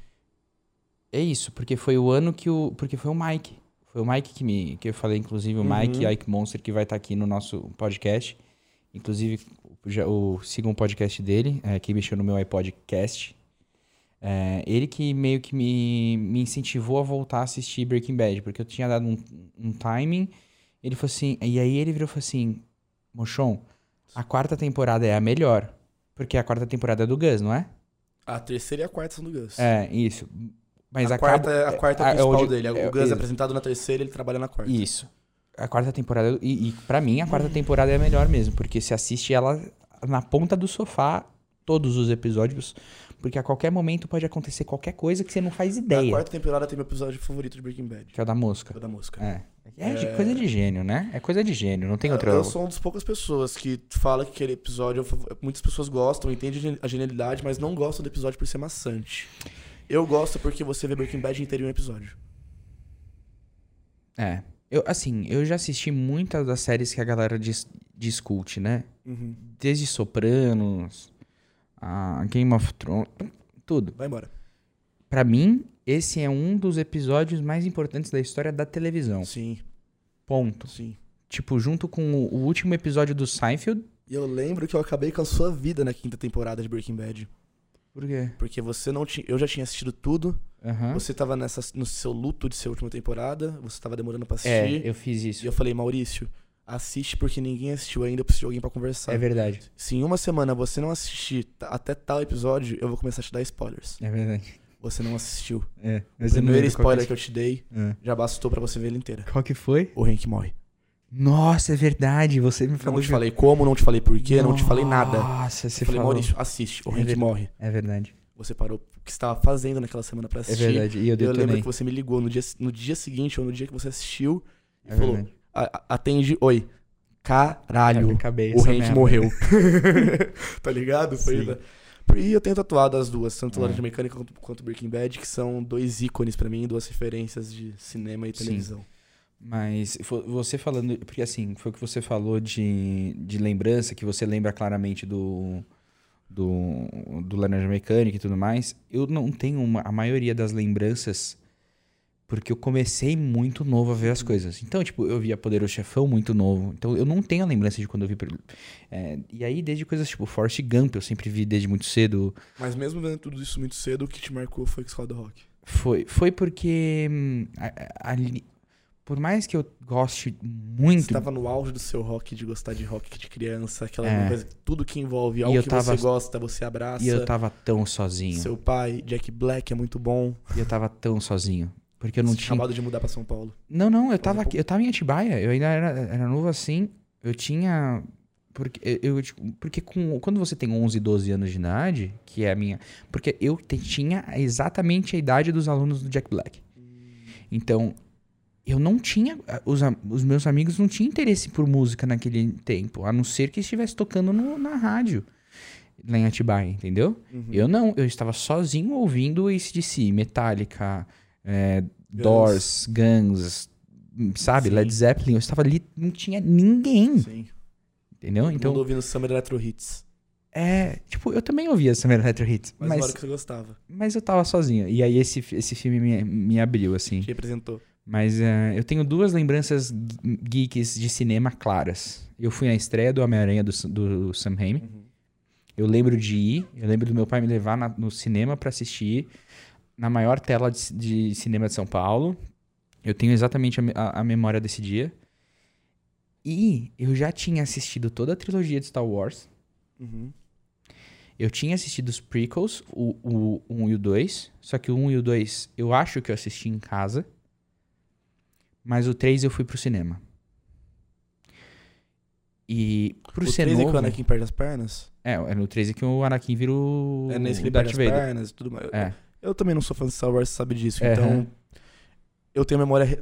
É isso, porque foi o ano que o. Porque foi o Mike. Foi o Mike que me. Que eu falei, inclusive, o Uhum. Mike Ike Monster, que vai estar aqui no nosso podcast. Inclusive, já, o, sigam o podcast dele, é, que mexeu no meu iPodcast. É, ele que meio que me, me incentivou a voltar a assistir Breaking Bad, porque eu tinha dado um, um timing. Ele falou assim. E aí ele virou e falou assim: Mochon, a quarta temporada é a melhor. Porque a quarta temporada é do Gus, não é? A terceira e a quarta são do Gus. É, isso. Mas a, acaba- quarta, é- a quarta é a é principal onde- dele. é- o Gus isso. é apresentado na terceira ele trabalha na quarta. Isso. A quarta temporada. E, e para mim, a quarta temporada é a melhor mesmo. Porque se assiste ela na ponta do sofá, todos os episódios. Porque a qualquer momento pode acontecer qualquer coisa que você não faz ideia. quarta temporada tem meu episódio favorito de Breaking Bad. Que é o da mosca. É o da música. É. É, de- coisa de gênio, né? É coisa de gênio. Não tem outra. Eu sou uma das poucas pessoas que fala que aquele episódio. Muitas pessoas gostam, entendem a genialidade, mas não gostam do episódio por ser maçante. Eu gosto porque você vê Breaking Bad inteiro em um episódio. É. Eu, assim, eu já assisti muitas das séries que a galera dis, discute, né? Desde Sopranos, a Game of Thrones, tudo. Vai embora. Pra mim, esse é um dos episódios mais importantes da história da televisão. Sim, Ponto. sim. Tipo, junto com o, o último episódio do Seinfeld. E eu lembro que eu acabei com a sua vida na quinta temporada de Breaking Bad. Por quê? Porque você não tinha. Eu já tinha assistido tudo. Aham. Você tava nessa, no seu luto de ser última temporada. Você tava demorando pra É, assistir. eu fiz E isso. eu falei, Maurício, assiste porque ninguém assistiu ainda. Eu preciso de alguém pra conversar. É verdade. Se em uma semana você não assistir até tal episódio, eu vou começar a te dar spoilers. É verdade. Você não assistiu. É. o primeiro spoiler que eu te dei É. já bastou pra você ver ele inteira. Qual que foi? O Hank morre. Nossa, é verdade. Você me falou Não te que- falei como, não te falei porquê, não te falei nada. Nossa, você Eu falei, falou. Maurício, assiste. O É Hank verdade. morre. É verdade. Você parou o que estava fazendo naquela semana pra É assistir. verdade. E eu eu lembro que você me ligou no dia, no dia seguinte ou no dia que você assistiu e É falou: verdade. "A- a- atende, oi. Caralho, Acabei o merda. morreu. tá ligado? Foi, Sim. E eu tenho tatuado as duas, tanto É. Laranja Mecânica quanto, quanto Breaking Bad, que são dois ícones pra mim, duas referências de cinema e Sim. televisão. Mas fo- você falando. Porque assim, foi o que você falou de, de lembrança, que você lembra claramente do. Do, do Laranja Mecânica e tudo mais. Eu não tenho uma, a maioria das lembranças. Porque eu comecei muito novo a ver as coisas. Então, tipo, eu via Poderoso Chefão muito novo. Então, eu não tenho a lembrança de quando eu vi. É, e aí, desde coisas tipo Forrest Gump, eu sempre vi desde muito cedo. Mas mesmo vendo tudo isso muito cedo, o que te marcou foi Escola do Rock. Foi, foi porque. hum, a- a- ali- por mais que eu goste muito. Você tava no auge do seu rock, de gostar de rock de criança, aquela É. coisa, tudo que envolve algo que tava- você gosta, você abraça. E eu tava tão sozinho. Seu pai, Jack Black, é muito bom. E eu tava tão sozinho. Porque eu não Você tinha. Acabado de mudar pra São Paulo. Não, não, eu tava aqui, eu tava em Atibaia. Eu ainda era, era novo assim. Eu tinha. Porque, eu, tipo, porque com, quando você tem 11, 12 anos de idade, que é a minha. Porque eu te- tinha exatamente a idade dos alunos do Jack Black. Então, eu não tinha. Os, os meus amigos não tinham interesse por música naquele tempo, a não ser que estivesse tocando no- na rádio. Lá em Atibaia, entendeu? Uhum. Eu não, eu estava sozinho ouvindo ACDC, Metallica, é, Doors, Guns, sabe? Sim. Led Zeppelin. Eu estava ali, não tinha ninguém, Sim. entendeu? Então, Então, ouvindo Summer Electro Hits. é, tipo, eu também ouvia Summer Electro Hits, Mas, hora que você gostava. mas eu tava sozinho. E aí esse, esse filme me, me abriu, assim. Te representou. Mas é, eu tenho duas lembranças ge- geeks de cinema claras. Eu fui na estreia do Homem-Aranha do, do Sam Raimi. Eu lembro de ir, eu lembro do meu pai me levar na- no cinema pra assistir na maior tela de, de cinema de São Paulo. Eu tenho exatamente a, a- a memória desse dia. E eu já tinha assistido toda a trilogia de Star Wars. Uhum. Eu tinha assistido os prequels, o, o 1 e o 2. Só que o 1 e o 2 eu acho que eu assisti em casa. Mas o 3 eu fui pro cinema. E por o ser 13 novo... que o Anakin perde as pernas? É, é no 13 que o Anakin vira o, É nesse que ele perde as pernas e tudo mais. É. Eu também não sou fã de Star Wars, sabe disso. Aham. Então, eu tenho memória re-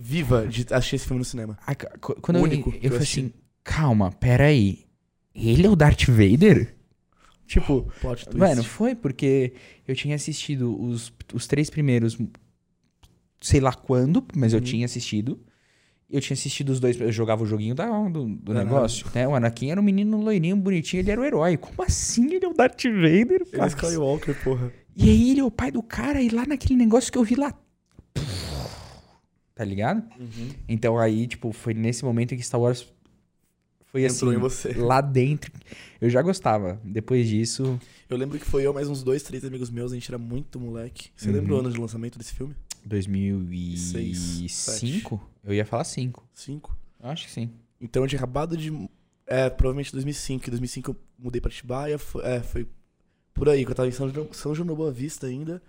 viva de assistir esse filme no cinema. Ca- qu- quando O eu, único eu que eu falei assim, calma, peraí. Ele é o Darth Vader? Tipo, Plot twist. mano, foi porque eu tinha assistido os, os três primeiros, sei lá quando, mas eu Uhum. tinha assistido. Eu tinha assistido os dois, eu jogava o joguinho da, do, do negócio, né? O Anakin era um menino loirinho, bonitinho, ele era o herói. Como assim ele é o Darth Vader, Ele é? Skywalker, porra. E aí ele é o pai do cara, e lá naquele negócio que eu vi lá. Tá ligado? Então aí, tipo, foi nesse momento que Star Wars foi Entrou assim, em você. lá dentro. Eu já gostava. Depois disso, Eu lembro que foi eu mais uns dois, três amigos meus, a gente era muito moleque. Você Uhum. lembra o ano de lançamento desse filme? 2005, eu ia falar 5. Cinco. Acho que sim. Então eu tinha acabado de. É, provavelmente 2005. Em 2005 eu mudei pra Atibaia. Foi, é, foi por aí, que eu tava em São João, São João Boa Vista ainda.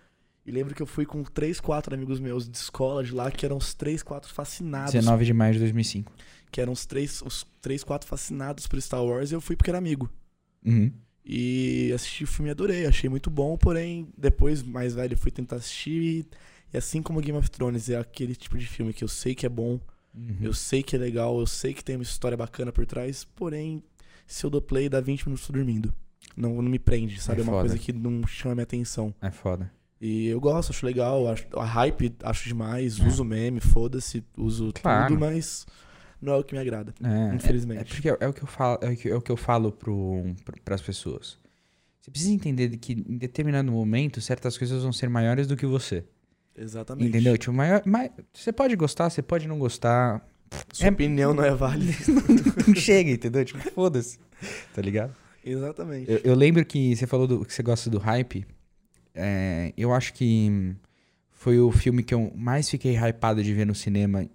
E lembro que eu fui com três, quatro amigos meus de escola de lá, que eram os três, quatro fascinados. 19 de maio de 2005. Que eram os três, os três, quatro fascinados por Star Wars. E eu fui porque era amigo. Uhum. E assisti o filme e adorei, achei muito bom, porém, depois, mais velho, fui tentar assistir e, assim como Game of Thrones é aquele tipo de filme que eu sei que é bom, Uhum. eu sei que é legal, eu sei que tem uma história bacana por trás, porém, se eu dou play, dá 20 minutos dormindo. Não, não me prende, sabe? É É, uma foda. coisa que não chama minha atenção. É foda. E eu gosto, acho legal, acho, a hype acho demais, É. uso meme, foda-se, uso Claro. tudo, mas não é o que me agrada, É, infelizmente. É porque é o que eu falo, é o que, é o que eu falo pro, para as pessoas. Você precisa entender que em determinado momento certas coisas vão ser maiores do que você. Exatamente. Entendeu? Tipo, maior, mai- você pode gostar, você pode não gostar. Sua É- opinião não é válida. não chega, entendeu? Tipo, foda-se. Tá ligado? Exatamente. Eu, eu lembro que você falou do, que você gosta do hype. É, eu acho que foi o filme que eu mais fiquei hypado de ver no cinema.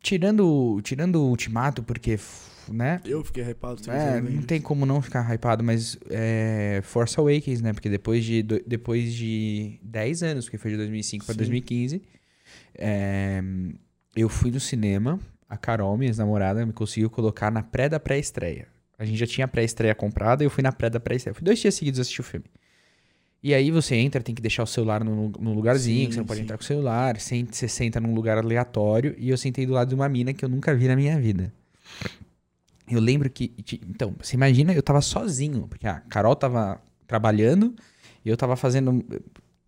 Tirando, tirando o Ultimato, porque, né? Eu fiquei hypado. É, não tem como não ficar hypado, mas é, Force Awakens, né? Porque depois de, do- depois de 10 anos, porque foi de 2005 para Sim. 2015, é, eu fui no cinema, a Carol, minha namorada, me conseguiu colocar na pré da pré-estreia. A gente já tinha a pré-estreia comprada e eu fui na pré da pré-estreia. Fui dois dias seguidos assistir o filme. E aí você entra, tem que deixar o celular no, no lugarzinho, Sim, que você não pode sim. entrar com o celular. Você senta num lugar aleatório e eu sentei do lado de uma mina que eu nunca vi na minha vida. Eu lembro que. Então, você imagina, eu tava sozinho, porque a Carol tava trabalhando e eu tava fazendo eh,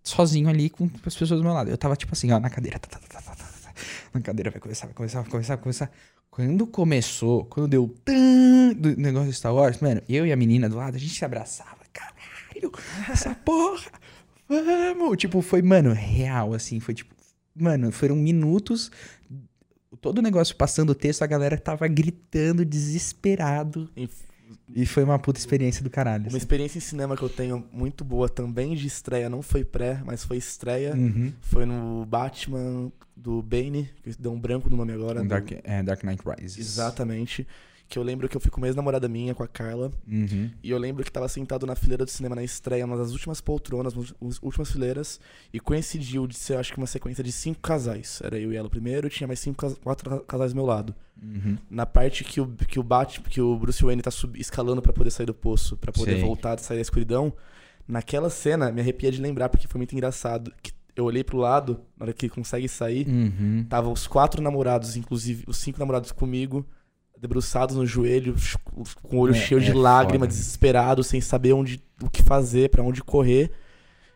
sozinho ali com as pessoas do meu lado. Eu tava tipo assim, ó, na cadeira. tá, tá, tá, tá, tá. Na cadeira vai começar, vai começar, vai começar, vai começar. Quando começou, quando deu tan do negócio de Star Wars, mano, eu e a menina do lado, a gente se abraçava. Caralho, essa porra, vamos! Tipo, foi, mano, real, assim, foi tipo, mano, foram minutos todo o negócio passando o texto, a galera tava gritando, desesperado. Inf- E foi uma puta experiência do caralho. Uma assim. experiência em cinema que eu tenho muito boa também de estreia, não foi pré, mas foi estreia. Uhum. Foi no Batman do Bane, que deu um branco no nome agora. Um do- Dark, é, Dark Knight Rises. Exatamente. Que eu lembro que eu fui com uma ex-namorada minha, com a Carla. Uhum. E eu lembro que tava sentado na fileira do cinema na estreia, uma das últimas poltronas, nas últimas fileiras. E coincidiu de ser, acho que uma sequência de cinco casais. Era eu e ela primeiro, tinha mais cinco, quatro ca- casais do meu lado. Uhum. Na parte que o, que o que o Bruce Wayne tá sub, escalando pra poder sair do poço, pra poder Sei. voltar, sair da escuridão. Naquela cena, me arrepia de lembrar, porque foi muito engraçado. Que eu olhei pro lado, na hora que ele consegue sair, Uhum. Tava os quatro namorados, inclusive os cinco namorados comigo, debruçados no joelho, com o olho É- cheio de é lágrima, foda. desesperados, sem saber onde, o que fazer, pra onde correr.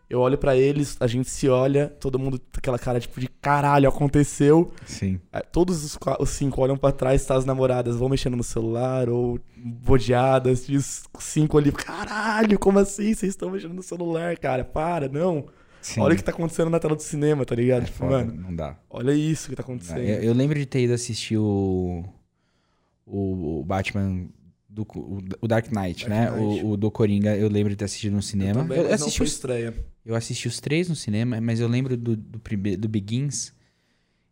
Eu olho pra eles, a gente se olha, todo mundo com aquela cara tipo de caralho, aconteceu. Sim. Aí Todos os, os cinco olham pra trás, tá as namoradas vão mexendo no celular ou bodeadas, e os cinco ali, caralho, como assim? Vocês estão mexendo no celular, cara? Para, não. Sim. Olha o que tá acontecendo na tela do cinema, tá ligado? é tipo, foda, mano, não dá. olha isso que tá acontecendo. Eu, eu lembro de ter ido assistir o, o, o Batman, do, o, Dark Knight, Dark né? Knight. O, o do Coringa, eu lembro de ter assistido no cinema. também, Eu, mas não assisti os, estreia. eu assisti os três no cinema, mas eu lembro do, do, do Begins.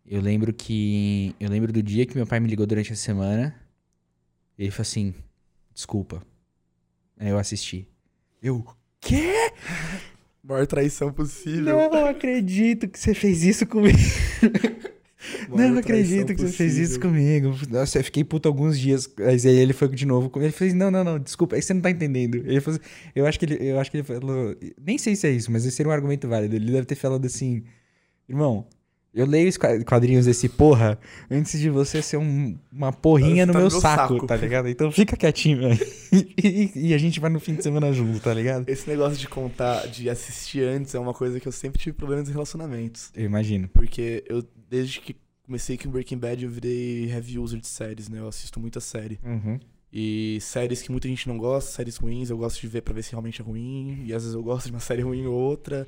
Eu lembro que. Eu lembro do dia que meu pai me ligou durante a semana. Ele falou assim: desculpa. Aí eu assisti. Eu. Quê? Maior traição possível. Não acredito que você fez isso comigo. Não, não acredito que você fez isso comigo. Nossa, eu fiquei puto alguns dias. Aí ele foi de novo. Ele fez, não, não, não, desculpa, aí você não tá entendendo. Ele falou, eu acho que ele, eu acho que ele falou, nem sei se é isso, mas esse seria um argumento válido. Ele deve ter falado assim, irmão, eu leio os quadrinhos desse porra antes de você ser um, uma porrinha no tá meu, meu saco, saco, tá ligado? Então fica quietinho, velho. E, e, a gente vai no fim de semana junto, tá ligado? Esse negócio de contar, de assistir antes, é uma coisa que eu sempre tive problemas em relacionamentos. Eu imagino. Porque eu, desde que comecei com Breaking Bad, eu virei heavy user de séries, né? Eu assisto muita série. Uhum. E séries que muita gente não gosta, séries ruins, eu gosto de ver pra ver se realmente é ruim. E às vezes eu gosto de uma série ruim ou outra.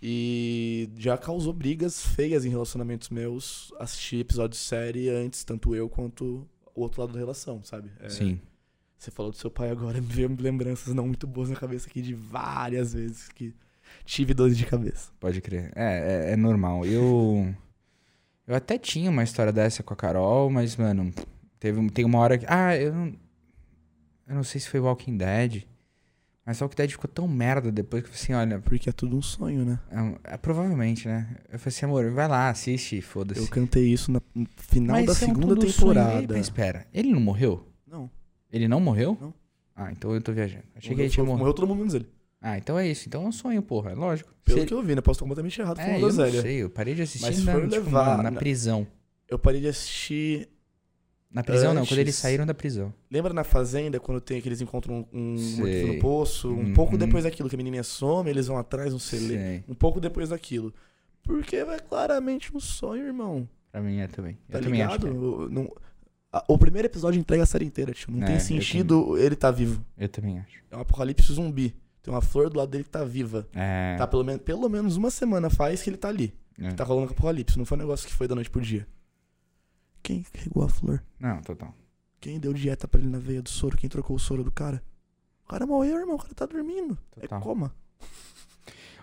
E já causou brigas feias em relacionamentos meus assistir episódios de série antes, tanto eu quanto o outro lado da relação, sabe? É, Sim. Você falou do seu pai agora, me veio lembranças não muito boas na cabeça aqui de várias vezes que tive dores de cabeça. Pode crer. É, é, é normal. Eu. Eu até tinha uma história dessa com a Carol, mas, mano, teve, tem uma hora que. Ah, eu não. Eu não sei se foi Walking Dead. Mas que Dead ficou tão merda depois que eu falei assim, olha. Porque é tudo um sonho, né? É, é, provavelmente, né? Eu falei assim, amor, vai lá, assiste, foda-se. Eu cantei isso no final mas da segunda é um temporada. Sonho. Mas espera, ele não morreu? Não. Ele não morreu? Não. Ah, então eu tô viajando. Achei morreu, que ele tinha morrido. Morreu todo mundo menos ele. Ah, então é isso. Então é um sonho, porra, é lógico. Pelo Se que eu vi, né? Posso estar completamente errado é, eu não sei, eu parei de assistir Mas na, tipo, levar, na, na prisão. Eu parei de assistir na prisão Antes, não, quando eles saíram da prisão. Lembra na fazenda, quando tem que eles encontram um, um no poço? Um uhum. pouco depois daquilo, que a menininha some, eles vão atrás, um celeiro. Um pouco depois daquilo. Porque é claramente um sonho, irmão. Pra mim é também. Tá eu ligado? Também acho é. não, a, o primeiro episódio entrega a série inteira, tio. Não é, tem sentido ele tá vivo. Eu também acho. É um apocalipse zumbi. Tem uma flor do lado dele que tá viva. É. Tá pelo, menos, pelo menos uma semana faz que ele tá ali. É. Que tá rolando com o apocalipse. Não foi um negócio que foi da noite pro dia. Quem regou a flor? Não, total. Quem deu dieta pra ele na veia do soro? Quem trocou o soro do cara? O cara morreu, irmão. O cara tá dormindo. É Total. É coma.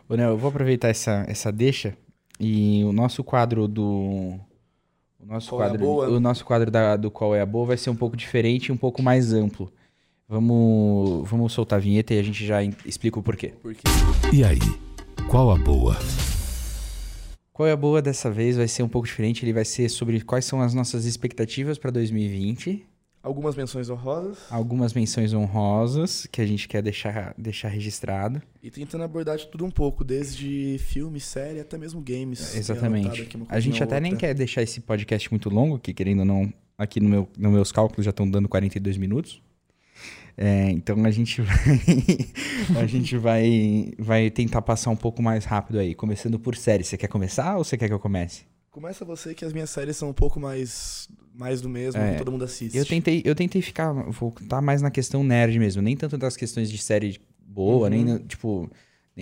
Ô, Nel, eu vou aproveitar essa, essa deixa e o nosso quadro do. O nosso qual quadro, é o nosso quadro da, do Qual é a Boa vai ser um pouco diferente e um pouco mais amplo. Vamos, vamos soltar a vinheta e a gente já explica o porquê. Por quê? E aí, qual a boa? Qual é a boa dessa vez? Vai ser um pouco diferente. Ele vai ser sobre quais são as nossas expectativas para 2020 Algumas menções honrosas. Algumas menções honrosas que a gente quer deixar, deixar registrado. E tentando abordar de tudo um pouco, desde filme, série, até mesmo games. Exatamente. A gente até outra. nem quer deixar esse podcast muito longo, que querendo ou não, aqui no meu, nos meus cálculos já estão dando 42 minutos. É, então a gente vai, a gente vai, vai tentar passar um pouco mais rápido aí. Começando por série. Você quer começar ou você quer que eu comece? Começa você que as minhas séries são um pouco mais mais do mesmo, é, que todo mundo assiste. Eu tentei, eu tentei ficar, voltar mais na questão nerd mesmo, nem tanto das questões de série boa, uhum. nem, tipo,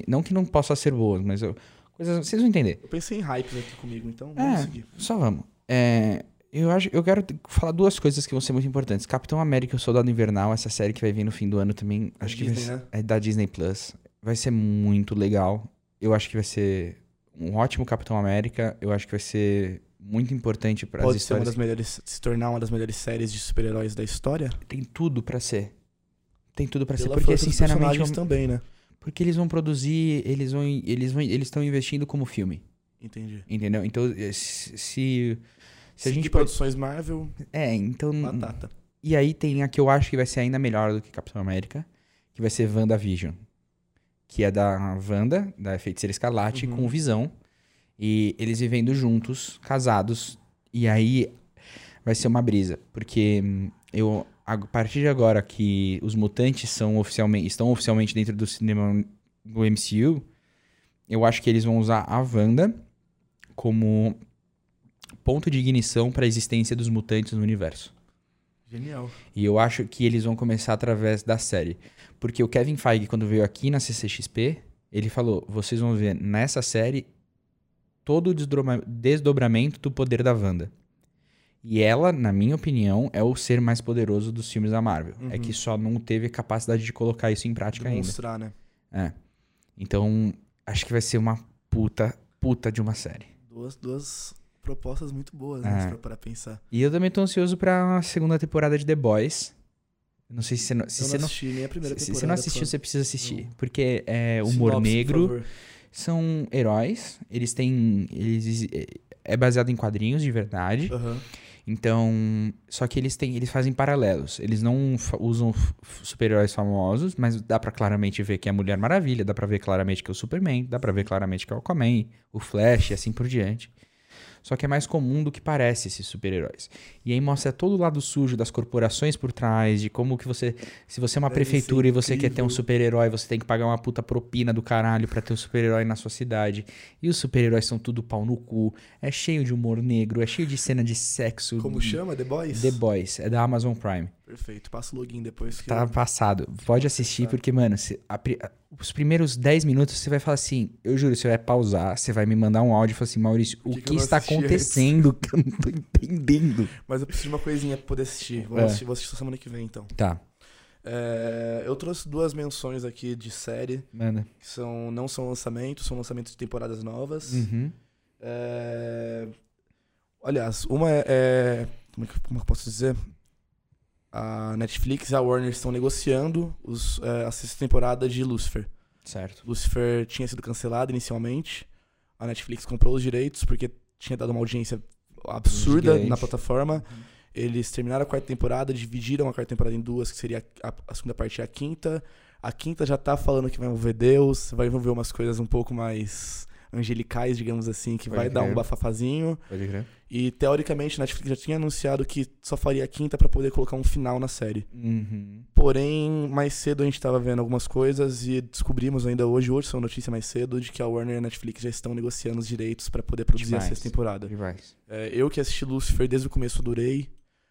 não que não possa ser boa, mas eu, coisas, vocês vão entender. Eu pensei em hypes aqui comigo, então vamos é, seguir. Só vamos. É, eu acho, eu quero falar duas coisas que vão ser muito importantes. Capitão América e o Soldado Invernal, essa série que vai vir no fim do ano também, acho Disney, que vai, né? é da Disney Plus. Vai ser muito legal. Eu acho que vai ser um ótimo Capitão América. Eu acho que vai ser muito importante para as histórias. Pode ser uma das melhores, se tornar uma das melhores séries de super-heróis da história? Tem tudo para ser. Tem tudo para ser, porque sinceramente vão... também, né? Porque eles vão produzir, eles vão eles vão eles estão investindo como filme. Entendi. Entendeu? Então eh, se se, a gente produções Marvel, é, então batata. E aí tem a que eu acho que vai ser ainda melhor do que Capitão América, que vai ser WandaVision, que é da Wanda, da Feiticeira Escarlate uhum. com Visão e eles vivendo juntos, casados. E aí vai ser uma brisa. Porque hum, eu, a partir de agora que os mutantes são oficialmente, estão oficialmente dentro do cinema do MCU, eu acho que eles vão usar a Wanda como ponto de ignição para a existência dos mutantes no universo. Genial. E eu acho que eles vão começar através da série. Porque o Kevin Feige, quando veio aqui na CCXP, ele falou: vocês vão ver nessa série todo o desdobramento do poder da Wanda. E ela, na minha opinião, é o ser mais poderoso dos filmes da Marvel. É uhum. É que só não teve capacidade de colocar isso em prática Demonstrar, ainda. né? É. Então, acho que vai ser uma puta, puta de uma série. Duas, duas propostas muito boas, né? É. Pra pensar. E eu também tô ansioso pra segunda temporada de The Boys. Não sei se você não. Se eu você não assisti nem a primeira temporada. Se você não assistiu, você precisa assistir. Não. Porque é humor Sinopse, negro são heróis, eles têm. Eles, é baseado em quadrinhos de verdade. Aham. Então, só que eles têm, eles fazem paralelos. Eles não usam super-heróis famosos, mas dá pra claramente ver que é a Mulher Maravilha, dá pra ver claramente que é o Superman, dá pra ver claramente que é o Aquaman, o Flash e assim por diante. Só que é mais comum do que parece esses super-heróis. E aí mostra todo o lado sujo das corporações por trás, de como que você, se você é uma Deve ser prefeitura e você quer ter um super-herói, você tem que pagar uma puta propina do caralho pra ter um super-herói na sua cidade. E os super-heróis são tudo pau no cu, é cheio de humor negro, é cheio de cena de sexo. Como chama? The Boys? The Boys, é da Amazon Prime. Perfeito. Passa o login depois que Tá eu... passado. Pode assistir, porque, mano, se- a os primeiros 10 minutos você vai falar assim: eu juro, você vai pausar, você vai me mandar um áudio e falar assim, Maurício, o que que, que está acontecendo que eu não tô entendendo? Mas eu preciso de uma coisinha pra poder assistir. Vou, É. assistir, vou assistir semana que vem, então. Tá, É, eu trouxe duas menções aqui de série, manda. que são, não são lançamentos, são lançamentos de temporadas novas. Uhum. É, Aliás, uma é. é- Como, é que, como é eu posso dizer? A Netflix e a Warner estão negociando os, é, a sexta temporada de Lucifer. Certo. Lucifer tinha sido cancelado inicialmente. A Netflix comprou os direitos porque tinha dado uma audiência absurda Gigante. na plataforma. Eles terminaram a quarta temporada, dividiram a quarta temporada em duas, que seria a, a segunda parte e a quinta. A quinta já tá falando que vai envolver Deus, vai envolver umas coisas um pouco mais angelicais, digamos assim, que Pode vai dar crer. um bafafazinho. Pode crer. E teoricamente a Netflix já tinha anunciado que só faria a quinta pra poder colocar um final na série. Uhum. Porém, mais cedo a gente tava vendo algumas coisas e descobrimos ainda hoje, hoje saiu notícia mais cedo, de que a Warner e a Netflix já estão negociando os direitos pra poder produzir Demais. a sexta temporada. Demais. É, eu que assisti Lucifer desde o começo adorei.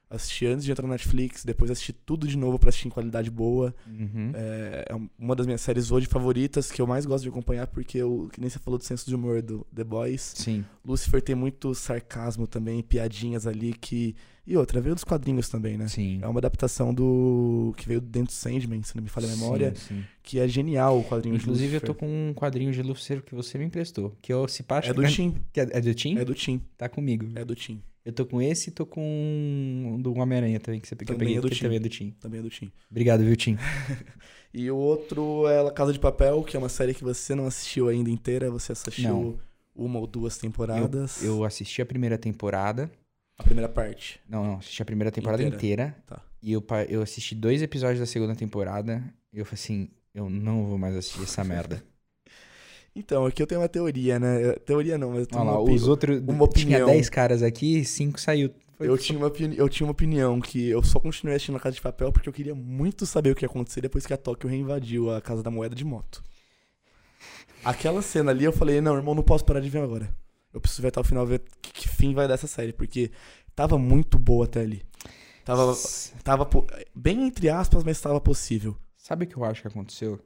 Assisti antes de entrar na Netflix, depois assisti tudo de novo pra assistir em qualidade boa. Uhum. É, é uma das minhas séries hoje favoritas, que eu mais gosto de acompanhar, porque eu, que nem você falou do senso de humor do The Boys. Sim. Lucifer tem muito sarcasmo também, piadinhas ali que. E outra, veio dos quadrinhos também, né? Sim. É uma adaptação do. que veio dentro do Sandman, se não me falha a memória. Sim, sim. Que é genial o quadrinho Inclusive, de eu Lucifer. tô com um quadrinho de Lucifer que você me emprestou. Que eu se pá, É do Tim. É, é do Tim? É do Tim. Tá comigo. É do Tim. Eu tô com esse e tô com um do Homem-Aranha também, que você eu Também é do também é do Tim. Também é do Tim. Obrigado, viu, Tim? E o outro é La Casa de Papel, que é uma série que você não assistiu ainda inteira, você assistiu Não. uma ou duas temporadas. Eu assisti a primeira temporada. A primeira parte. Não, não, assisti a primeira temporada Inteira. inteira. Tá. E eu, eu assisti dois episódios da segunda temporada. E eu falei assim, eu não vou mais assistir essa merda. Então, aqui eu tenho uma teoria, né? Teoria não, mas eu tenho Olha lá, uma, opi- os outros. uma Tinha opinião. 10 caras aqui, 5 saiu. Foi- Eu tinha, uma eu tinha uma opinião que eu só continuei assistindo a Casa de Papel porque eu queria muito saber o que ia acontecer depois que a Tóquio reinvadiu a Casa da Moeda de moto. Aquela cena ali eu falei, não, irmão, não posso parar de ver agora. Eu preciso ver até o final, ver que, que fim vai dessa série, porque tava muito boa até ali. Tava, tava bem entre aspas, mas tava possível. Sabe o que eu acho que aconteceu?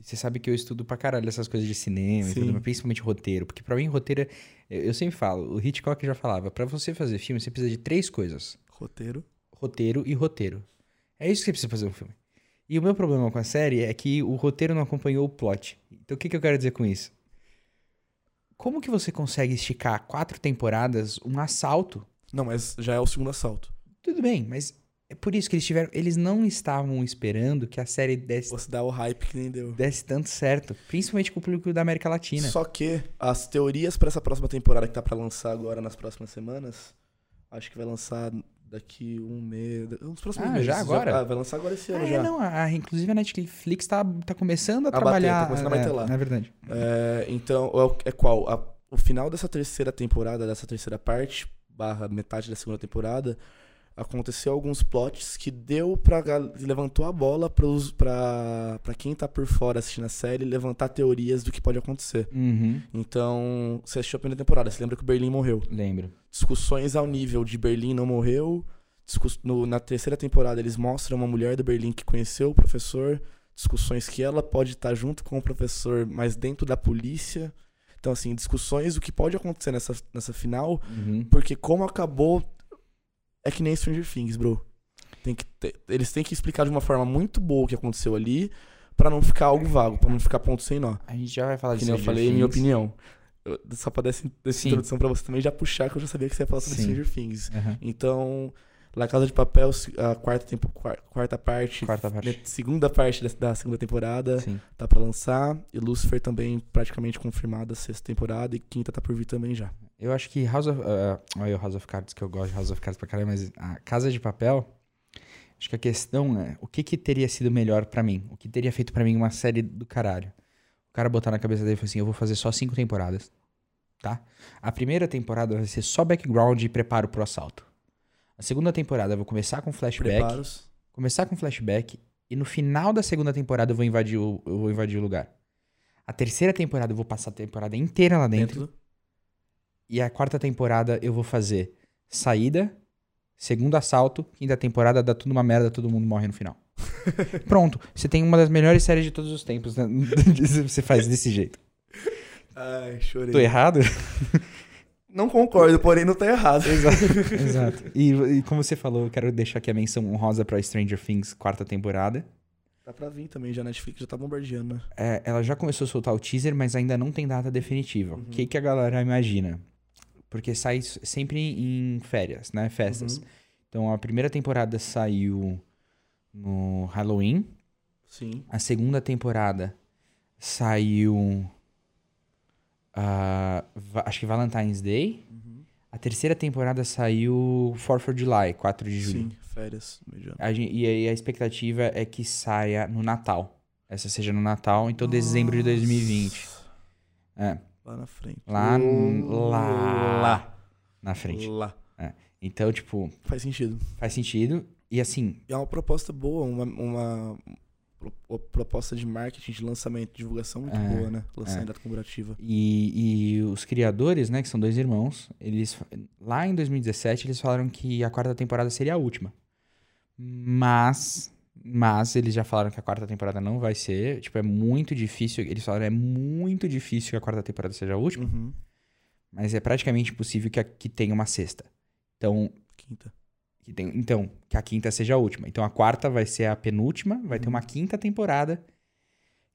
Você sabe que eu estudo pra caralho essas coisas de cinema, tudo, principalmente roteiro. Porque pra mim, roteiro. é- Eu eu sempre falo, o Hitchcock já falava, pra você fazer filme, você precisa de três coisas: Roteiro. roteiro e roteiro. É isso que você precisa fazer um filme. E o meu problema com a série é que o roteiro não acompanhou o plot. Então o que, que eu quero dizer com isso? Como que você consegue esticar quatro temporadas um assalto? Não, mas já é o segundo assalto. Tudo bem, mas é por isso que eles tiveram. Eles não estavam esperando que a série desse, Você dá o hype que nem deu. desse tanto certo. Principalmente com o público da América Latina. Só que as teorias pra essa próxima temporada que tá pra lançar agora nas próximas semanas, acho que vai lançar daqui um mês, nos próximos Ah, meses. já agora? ah, vai lançar agora esse Ah, ano é, já. não. A, inclusive a Netflix tá, tá começando a, A bater, trabalhar. tá começando a é, bater lá. Na verdade. É, então, é é qual? A- o final dessa terceira temporada, dessa terceira parte, barra metade da segunda temporada, aconteceu alguns plots que deu pra. gal- levantou a bola pra quem tá por fora assistindo a série levantar teorias do que pode acontecer. Uhum. Então, você assistiu a primeira temporada, você lembra que o Berlim morreu. Lembro. discussões ao nível de Berlim não morreu. Discuss- no- na terceira temporada, eles mostram uma mulher do Berlim que conheceu o professor. Discussões que ela pode estar junto com o professor, mas dentro da polícia. Então, assim, discussões do que pode acontecer nessa, nessa final. Uhum. Porque como acabou. É que nem Stranger Things, bro. Tem que ter- eles têm que explicar de uma forma muito boa o que aconteceu ali. Pra não ficar algo vago, pra não ficar ponto sem nó. A gente já vai falar Que disso. nem eu falei, minha opinião. Eu- só pra dar essa, essa introdução pra você também já puxar, que eu já sabia que você ia falar sobre Sim. Stranger Things. Uhum. Então, La Casa de Papel, a quarta, tempo, quar- quarta parte, Quarta parte. né, segunda parte da, da segunda temporada, Sim. tá pra lançar. E Lucifer também praticamente confirmada sexta temporada e quinta tá por vir também já. Eu acho que House of. Uh, olha o House of Cards, que eu gosto de House of Cards pra caralho, mas a Casa de Papel. Acho que a questão é o que, que teria sido melhor pra mim? O que teria feito pra mim uma série do caralho? O cara botar na cabeça dele e falar assim: eu vou fazer só cinco temporadas. Tá? A primeira temporada vai ser só background e preparo pro assalto. A segunda temporada eu vou começar com flashback. Preparos. Começar com flashback. E no final da segunda temporada eu vou invadir o, eu vou invadir o lugar. A terceira temporada eu vou passar a temporada inteira lá dentro. Dentro. E a quarta temporada eu vou fazer saída, segundo assalto, quinta temporada dá tudo uma merda, todo mundo morre no final. Pronto, você tem uma das melhores séries de todos os tempos. né? você faz desse jeito. Ai, chorei. Tô errado? Não concordo, porém não tá errado. Exato. Exato. E, e como você falou, eu quero deixar aqui a menção honrosa pra Stranger Things, quarta temporada. Tá pra vir também, já a Netflix já tá bombardeando, né? É, ela já começou a soltar o teaser, mas ainda não tem data definitiva. O que, que a galera imagina? Porque sai sempre em férias, né? Festas. Uhum. Então a primeira temporada saiu no Halloween. Sim. A segunda temporada saiu. Va- acho que Valentine's Day. Uhum. A terceira temporada saiu 4 for July, 4 de julho. Sim, férias. A gen- e aí a expectativa é que saia no Natal. Essa seja no Natal, então dezembro de 2020. É, Lá na frente. Lá lá. Lá. na frente. Lá. Então, tipo, Faz sentido. faz sentido. E assim, é uma proposta boa, uma, uma proposta de marketing, de lançamento, de divulgação muito É, boa, né? Lançar é. em data comemorativa. E, e os criadores, né, que são dois irmãos, eles lá em 2017 eles falaram que a quarta temporada seria a última. Mas mas eles já falaram que a quarta temporada não vai ser, tipo, é muito difícil, eles falaram é muito difícil que a quarta temporada seja a última, Uhum. mas é praticamente impossível que, a, que tenha uma sexta. Então, Quinta. Que tem, então, que a quinta seja a última. Então a quarta vai ser a penúltima, vai ter uma quinta temporada.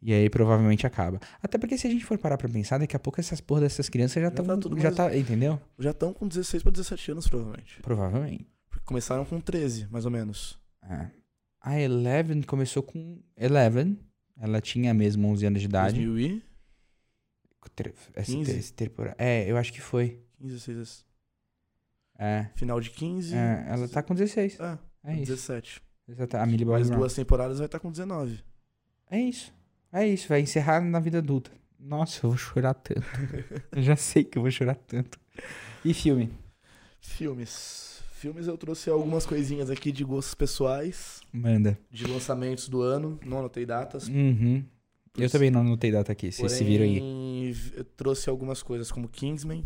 E aí provavelmente acaba. Até porque se a gente for parar pra pensar, daqui a pouco essas porra dessas crianças já Já estão. tá tudo já tá, entendeu? Já estão com 16 pra 17 anos, provavelmente. Provavelmente. Porque começaram com 13, mais ou menos. É. A Eleven começou com Eleven. Ela tinha mesmo 11 anos de idade. 2000 e Essa, 15? essa temporada. É, eu acho que foi. 15, 16. É. Final de 15. É, ela tá com 16. É, É isso. 17. Exato. A Millie Bobby Mais Brown. duas temporadas vai estar com 19. É isso. É isso. Vai encerrar na vida adulta. Nossa, eu vou chorar tanto. eu já sei que eu vou chorar tanto. E filme? Filmes. Filmes eu trouxe algumas coisinhas aqui de gostos pessoais, Manda. de lançamentos do ano. Não anotei datas. Uhum. Eu também não anotei data aqui. Vocês se viram aí. Eu trouxe algumas coisas como Kingsman,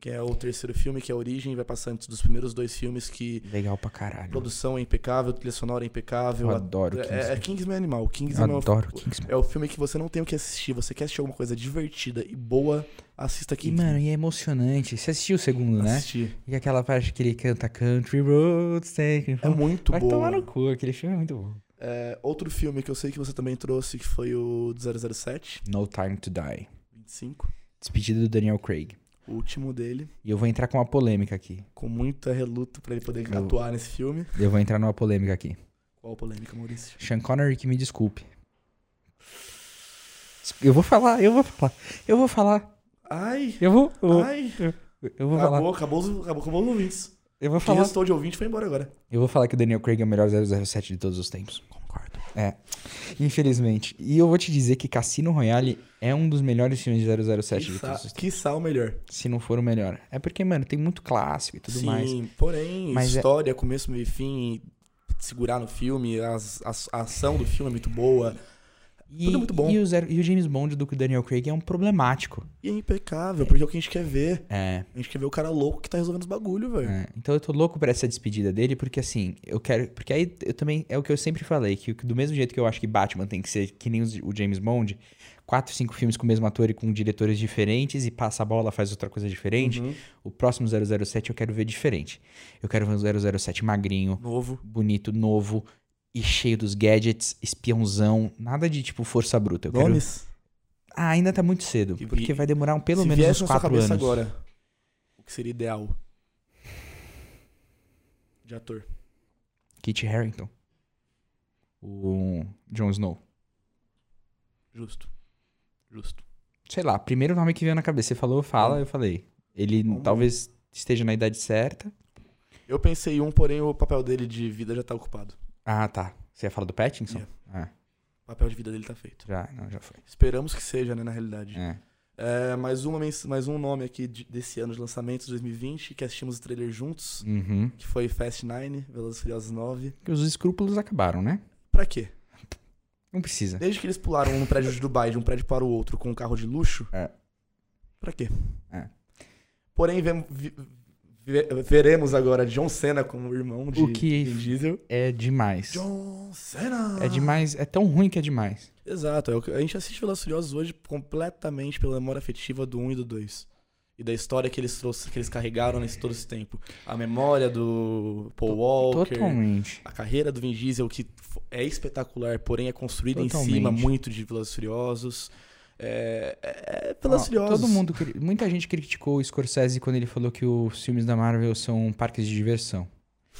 que é o terceiro filme, que é a Origem, vai passar antes dos primeiros dois filmes que Legal pra a caralho. produção é impecável, a trilha sonora é impecável. Eu a- adoro é, Kingsman. é Kingsman Animal. Kingsman Eu é o- adoro Kingsman. É o filme que você não tem o que assistir. Você quer assistir alguma coisa divertida e boa, assista E, Kingsman. mano, e é emocionante. Você assistiu o segundo, né? Assistir. E aquela parte que ele canta Country Roads, take me É muito Vai boa. tomar no cu, aquele filme é muito bom. É, outro filme que eu sei que você também trouxe, que foi o 007, No Time to Die. 25. Despedida do Daniel Craig. O último dele, E eu vou entrar com uma polêmica aqui. com muita reluta pra ele poder Eu- atuar nesse filme. Eu vou entrar numa polêmica aqui. Qual polêmica, Maurício? Sean Connery que me desculpe. Eu vou falar, eu vou falar. Eu vou falar. Ai, Eu vou. Eu vou, ai. eu vou falar. Acabou, acabou, os- acabou, acabou os ouvintes. Eu vou Quem falar. restou de ouvinte foi embora agora. Eu vou falar que o Daniel Craig é o melhor 007 de todos os tempos. É. Infelizmente. E eu vou te dizer que Cassino Royale é um dos melhores filmes de 007 de Quiçá, todos os tempos. quiçá o melhor. Se não for o melhor. É porque, mano, tem muito clássico e tudo Sim, mais. porém, Mas é- história, começo, meio e fim, segurar no filme, as- as- a ação do filme é muito boa. E, Tudo muito bom. E o, zero- e o James Bond do Daniel Craig é um problemático. E é impecável, porque é o que a gente quer ver. É. A gente quer ver o cara louco que tá resolvendo os bagulho, velho. É, então eu tô louco pra essa despedida dele, porque assim, eu quero. Porque aí eu também. É o que eu sempre falei, que do mesmo jeito que eu acho que Batman tem que ser que nem o James Bond, quatro, cinco filmes com o mesmo ator e com diretores diferentes e passa a bola, faz outra coisa diferente. Uhum. O próximo 007 eu quero ver diferente. Eu quero ver um 007 magrinho, Novo. bonito, novo e cheio dos gadgets, espiãozão, nada de tipo força bruta. Eu quero... Nomes? Ah, ainda tá muito cedo, E- porque vai demorar um, pelo menos uns quatro anos. agora, o que seria ideal? De ator. Kit Harington. O Jon Snow. Justo. Justo. Sei lá, primeiro nome que veio na cabeça. Você falou, fala, eu falei. Ele talvez esteja na idade certa. Eu pensei em um, porém o papel dele de vida já tá ocupado. Ah, tá. Você ia falar do Pattinson? Yeah. Ah, O papel de vida dele tá feito. já, não, já foi. Esperamos que seja, né, na realidade. É. É, mais, uma, mais um nome aqui de- desse ano de lançamento, 2020, que assistimos o trailer juntos, Uhum. que foi Fast 9, Velozes Furiosos 9. Porque os escrúpulos acabaram, né? Pra quê? Não precisa. Desde que eles pularam um prédio de Dubai de um prédio para o outro com um carro de luxo, É. pra quê? É. Porém, vem- vi- vi- veremos agora John Cena como irmão de O que- Vin Diesel. É demais. John Cena! É demais. É tão ruim que é demais. Exato. é A gente assiste Velozes Furiosos hoje completamente pela memória afetiva do 1 e do 2. E da história que eles trouxeram, que eles carregaram nesse todo esse tempo. A memória do Paul Walker. Totalmente. A carreira do Vin Diesel, que é espetacular, porém é construída em Totalmente. cima muito de Velozes Furiosos. É, é, é Ó. Todo mundo, muita gente criticou o Scorsese quando ele falou que os filmes da Marvel são parques de diversão.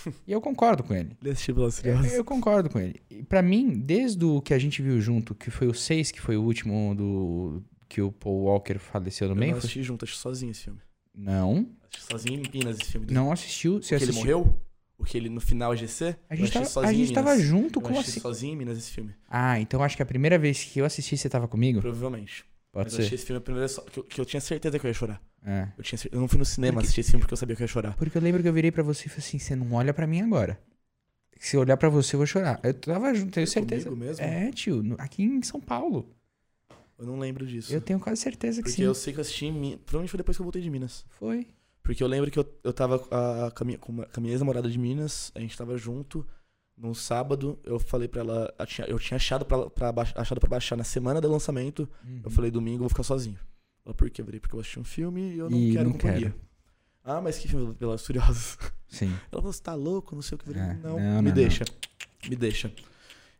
E eu concordo com ele. Ele assistiu Velozes e Eu, eu concordo com ele. E pra mim, desde o que a gente viu junto, que foi o 6, que foi o último do que o Paul Walker faleceu no Eu meio. não foi- assisti junto, assisti sozinho esse filme. Não, Assisti sozinho em Minas esse filme. não assistiu. Você que ele assistiu? morreu? O que ele no final GC? A Eu gente, tava, a sozinho em gente tava junto, Eu como assim? sozinho em Minas esse filme. Ah, então acho que a primeira vez que eu assisti, você tava comigo? Provavelmente. Pode Mas eu assisti ser. esse filme a primeira vez que eu, que eu tinha certeza que eu ia chorar. É. Eu, tinha eu não fui no cinema Porque- assistir esse filme porque eu sabia que eu ia chorar. Porque eu lembro que eu virei pra você e falei assim: você não olha pra mim agora. Se eu olhar pra você, eu vou chorar. Eu tava junto, tenho certeza. comigo mesmo? É, tio, aqui em São Paulo. Eu não lembro disso. Eu tenho quase certeza que Porque sim. eu sei que eu assisti em Minas. Provavelmente foi depois que eu voltei de Minas. Foi. Porque eu lembro que eu, eu tava ah, com a minha, com a minha ex-namorada de Minas, a gente tava junto. Num sábado, eu falei pra ela. Eu tinha, eu tinha achado, pra, pra, baix- achado pra baixar na semana do lançamento. Uhum. Eu falei, domingo eu vou ficar sozinho. Ela, por quê? Eu falei, porque eu assisti um filme e eu não E quero não companhia. quero. Ah, mas que filme Velozes e Furiosos? Sim. Ela falou, você tá louco? Não sei o que. Eu falei, É, não, não, me não, deixa. Me deixa.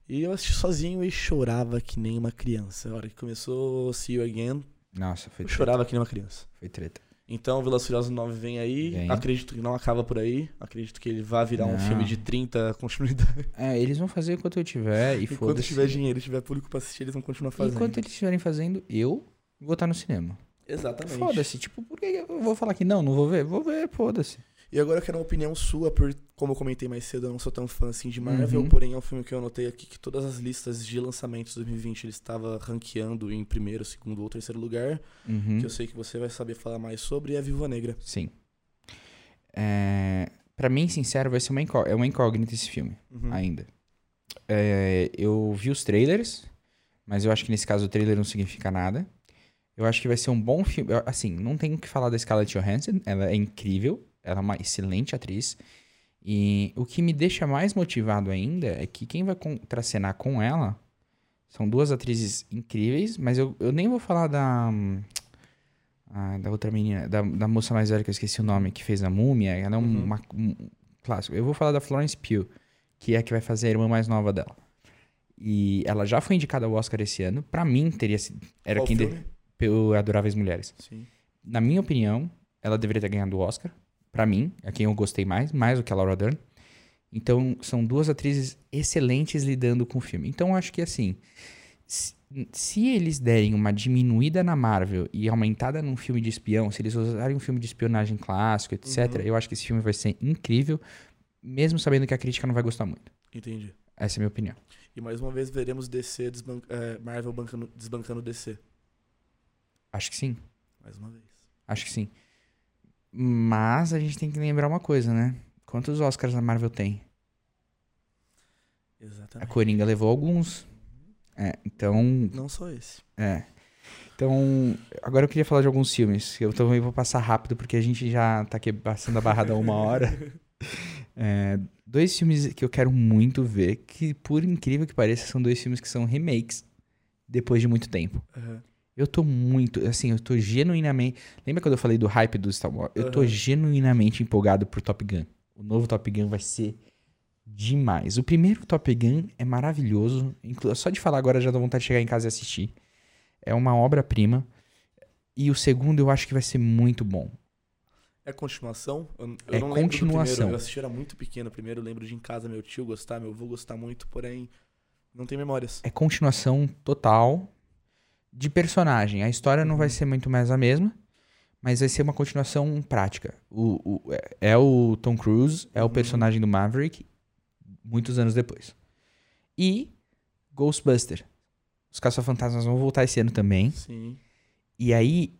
E eu assisti sozinho e chorava que nem uma criança. A hora que começou See You Again, Nossa, foi eu treta. chorava que nem uma criança. Foi treta. Então, Velozes e Furiosos 9 vem aí. Vem. Acredito que não acaba por aí. Acredito que ele vai virar um Não. filme de 30 continuidade. É, eles vão fazer enquanto eu tiver e Enquanto foda-se. tiver dinheiro e tiver público pra assistir, eles vão continuar fazendo. Enquanto eles estiverem fazendo, eu vou estar no cinema. Exatamente. Foda-se. Tipo, por que eu vou falar que não, não vou ver? Vou ver, foda-se. E agora eu quero uma opinião sua, por como eu comentei mais cedo, eu não sou tão fã assim de Marvel, Uhum. porém é um filme que eu anotei aqui que todas as listas de lançamentos de 2020 ele estava ranqueando em primeiro, segundo ou terceiro lugar, Uhum. que eu sei que você vai saber falar mais sobre, é a Viúva Negra. Sim. É... Pra mim, sincero, vai ser uma, incó... é uma incógnita esse filme, Uhum. ainda. É, Eu vi os trailers, mas eu acho que nesse caso o trailer não significa nada. Eu acho que vai ser um bom filme. Assim, não tenho o que falar da Scarlett Johansson, ela é incrível, ela é uma excelente atriz. E o que me deixa mais motivado ainda é que quem vai contracenar com ela são duas atrizes incríveis, mas eu, eu nem vou falar da. ah, da outra menina, da, da moça mais velha que eu esqueci o nome, que fez a múmia. Ela é um, Uhum. uma- um clássico. Eu vou falar da Florence Pugh, que é a que vai fazer a irmã mais nova dela. E ela já foi indicada ao Oscar esse ano. Pra mim, teria sido. Era Qual quem de, filme? pelo Adoráveis Mulheres. Sim. Na minha opinião, ela deveria ter ganhado o Oscar. Pra mim, é quem eu gostei mais, mais do que a Laura Dern. Então, são duas atrizes excelentes lidando com o filme. Então, eu acho que assim, se, se eles derem uma diminuída na Marvel e aumentada num filme de espião, se eles usarem um filme de espionagem clássico, etc., Uhum. eu acho que esse filme vai ser incrível, mesmo sabendo que a crítica não vai gostar muito. Entendi. Essa é a minha opinião. E mais uma vez veremos DC desban- é, Marvel bancando- desbancando DC. Acho que sim. Mais uma vez. Acho que sim. Mas a gente tem que lembrar uma coisa, né? Quantos Oscars a Marvel tem? A Exatamente. Coringa levou alguns. É, então. Não só esse. É. Então, agora eu queria falar de alguns filmes. Eu também vou passar rápido porque a gente já tá aqui passando a barra da uma hora. É, dois filmes que eu quero muito ver, que por incrível que pareça, são dois filmes que são remakes depois de muito tempo. Aham. Eu tô muito, assim, eu tô genuinamente. Lembra quando eu falei do hype do Star Wars? Eu tô Aham. genuinamente empolgado por Top Gun. O novo Top Gun vai ser demais. O primeiro Top Gun é maravilhoso. Só de falar agora já dá vontade de chegar em casa e assistir. É uma obra-prima. E o segundo eu acho que vai ser muito bom. É continuação? Eu, eu É não continuação. primeiro. Eu assisti, era muito pequeno primeiro. Eu lembro de em casa meu tio gostar, meu avô gostar muito, porém não tem memórias. É continuação total de personagem. A história não vai ser muito mais a mesma, mas vai ser uma continuação prática. O, o- é- é o Tom Cruise, é o personagem do Maverick, muitos anos depois. E Ghostbuster. Os Caça-Fantasmas vão voltar esse ano também. Sim. E aí,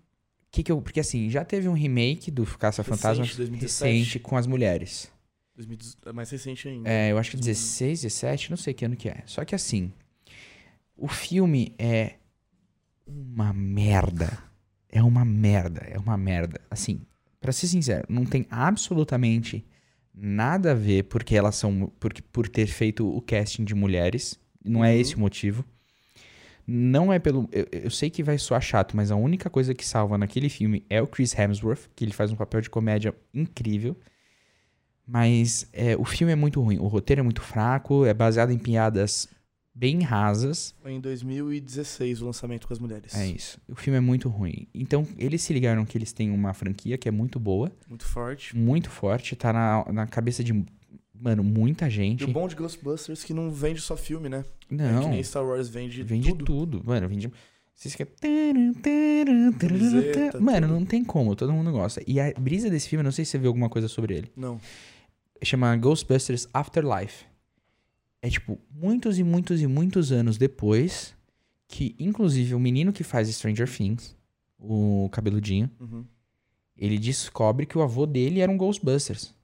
que que eu. Porque assim, já teve um remake do Caça-Fantasmas Recente, 2017. recente com as mulheres. 2018 É mais recente ainda. É, eu acho que 16, 17, não sei que ano que é. Só que assim, o filme é uma merda. É uma merda, é uma merda. Assim, pra ser sincero, não tem absolutamente nada a ver porque elas são porque por ter feito o casting de mulheres. Não é Uhum. esse o motivo. Não é pelo. Eu, eu sei que vai soar chato, mas a única coisa que salva naquele filme é o Chris Hemsworth, que ele faz um papel de comédia incrível. Mas é, o filme é muito ruim. O roteiro é muito fraco, é baseado em piadas bem rasas. Foi em 2016 o lançamento com as mulheres. É isso. O filme é muito ruim. Então, eles se ligaram que eles têm uma franquia que é muito boa, Muito forte. muito forte, tá na, na cabeça de, mano, muita gente. E o bom de Ghostbusters é que não vende só filme, né? É que Não, nem Star Wars vende, vende tudo. tudo. Mano, vende. Vocês querem. Mano, tudo. não tem como, todo mundo gosta. E a brisa desse filme, não sei se você viu alguma coisa sobre ele. Não. chama Ghostbusters Afterlife. É tipo, muitos e muitos e muitos anos depois que, inclusive, o menino que faz Stranger Things, o cabeludinho, Uhum. ele descobre que o avô dele era um Ghostbusters.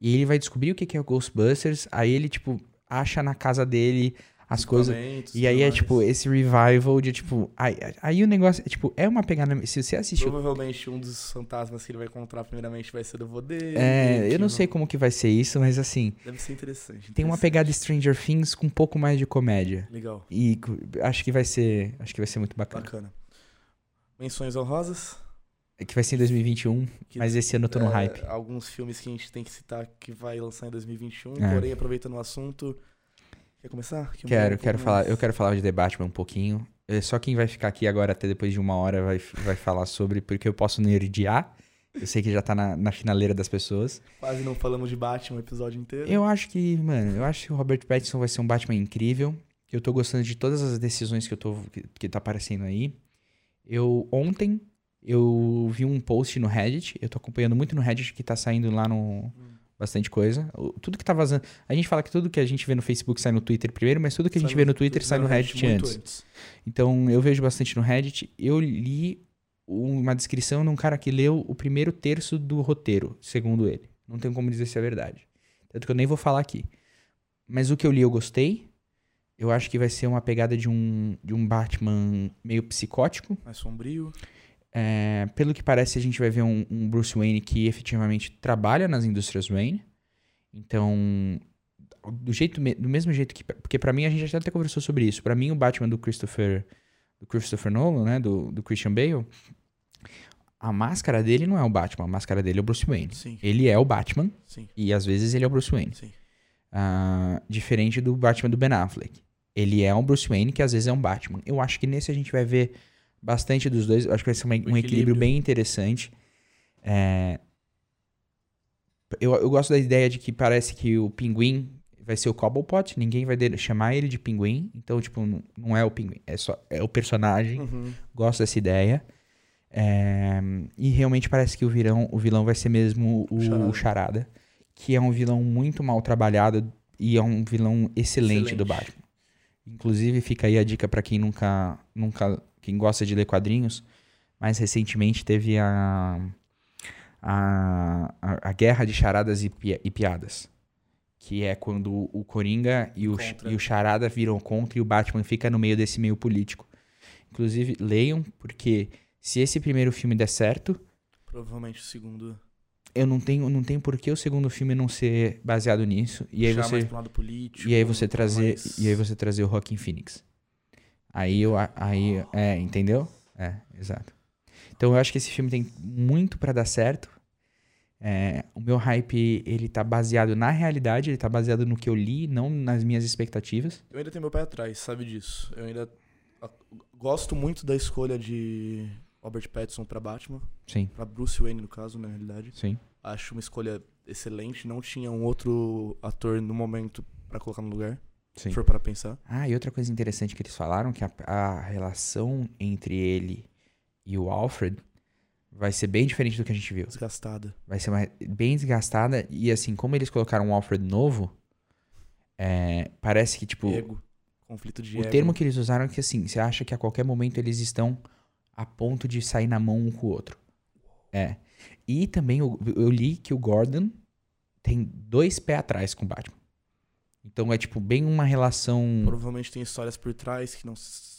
E ele vai descobrir o que que é o Ghostbusters, aí ele, tipo, acha na casa dele as coisas. E aí é, tipo, esse revival de, tipo... Aí, aí o negócio, é, tipo, é uma pegada... Se você assistiu... Provavelmente um dos fantasmas que ele vai encontrar primeiramente vai ser do dele. É, eu não sei como que vai ser isso, mas assim... Deve ser interessante. Tem uma pegada Stranger Things com um pouco mais de comédia. Legal. E acho que vai ser, acho que vai ser muito bacana. Bacana. Menções honrosas. É que vai ser em 2021, Que, mas esse ano eu tô no é, hype. Alguns filmes que a gente tem que citar que vai lançar em 2021. É. Porém, aproveitando o assunto. Quer começar? Que eu Quero, um quero falar, mais. eu quero falar de The Batman um pouquinho. É, Só quem vai ficar aqui agora até depois de uma hora vai, vai falar sobre, porque eu posso nerdear. Eu sei que já tá na, na finaleira das pessoas. Quase não falamos de Batman o episódio inteiro. Eu acho que, mano, eu acho que o Robert Pattinson vai ser um Batman incrível. Eu tô gostando de todas as decisões que eu tô que, que tá aparecendo aí. Eu ontem eu vi um post no Reddit, eu tô acompanhando muito no Reddit que tá saindo lá no bastante coisa. O- Tudo que tá vazando, a gente fala que tudo que a gente vê no Facebook sai no Twitter primeiro, mas tudo que a gente vê no Twitter sai no Reddit muito antes. Então eu vejo bastante no Reddit. Eu li uma descrição de um cara que leu o primeiro terço do roteiro, segundo ele. Não tenho como dizer se é verdade. Tanto que eu nem vou falar aqui. Mas o que eu li eu gostei. Eu acho que vai ser uma pegada de um, de um Batman meio psicótico. Mais sombrio. É, pelo que parece, a gente vai ver um, um Bruce Wayne que efetivamente trabalha nas indústrias Wayne. Então, do, jeito, do mesmo jeito que. Porque pra mim, a gente já até conversou sobre isso. Pra mim, o Batman do Christopher, do Christopher Nolan, né? Do, do Christian Bale. A máscara dele não é o Batman, a máscara dele é o Bruce Wayne. Sim, Ele é o Batman sim, e às vezes ele é o Bruce Wayne. Ah, diferente do Batman do Ben Affleck. Ele é um Bruce Wayne que às vezes é um Batman. Eu acho que nesse a gente vai ver bastante dos dois. Eu acho que vai ser uma- um equilíbrio. equilíbrio. bem interessante. É, Eu, eu gosto da ideia de que parece que o pinguim vai ser o Cobblepot. Ninguém vai chamar ele de pinguim. Então, tipo, não, é o pinguim. É só é o personagem. Uhum. Gosto dessa ideia. É, E realmente parece que o vilão, o vilão vai ser mesmo o Charada. Charada. Que é um vilão muito mal trabalhado e é um vilão excelente, do Excelente. Batman. Inclusive, fica aí a dica pra quem nunca, nunca. Quem gosta de ler quadrinhos. Mais recentemente teve a. A, a, a guerra de charadas e, pi- e piadas. Que é quando o Coringa e o, Contra. e o Charada viram contra e o Batman fica no meio desse meio político. Inclusive, leiam, porque se esse primeiro filme der certo, Provavelmente o segundo. eu não tenho, não tenho por que o segundo filme não ser baseado nisso. E aí mais você, pro lado político. e aí você trazer, mais- e aí você trazer o Rockin' Phoenix. Aí eu, aí, é, entendeu? É, exato. Então eu acho que esse filme tem muito pra dar certo. É, o meu hype, ele tá baseado na realidade, ele tá baseado no que eu li, não nas minhas expectativas. Eu ainda tenho meu pé atrás, sabe disso. Eu ainda gosto muito da escolha de Robert Pattinson pra Batman, Sim, pra Bruce Wayne no caso, na realidade. sim. Acho uma escolha excelente, não tinha um outro ator no momento pra colocar no lugar, Sim. se for para pensar. Ah, e outra coisa interessante que eles falaram, que a, a relação entre ele e o Alfred vai ser bem diferente do que a gente viu. Desgastada. Vai ser mais- bem desgastada. E assim, como eles colocaram um Alfred novo, é, parece que, tipo, Ego. Conflito de o ego. termo que eles usaram é que assim, você acha que a qualquer momento eles estão a ponto de sair na mão um com o outro. É. E também eu, eu li que o Gordon tem dois pés atrás com o Batman. Então é tipo bem uma relação. Provavelmente tem histórias por trás que não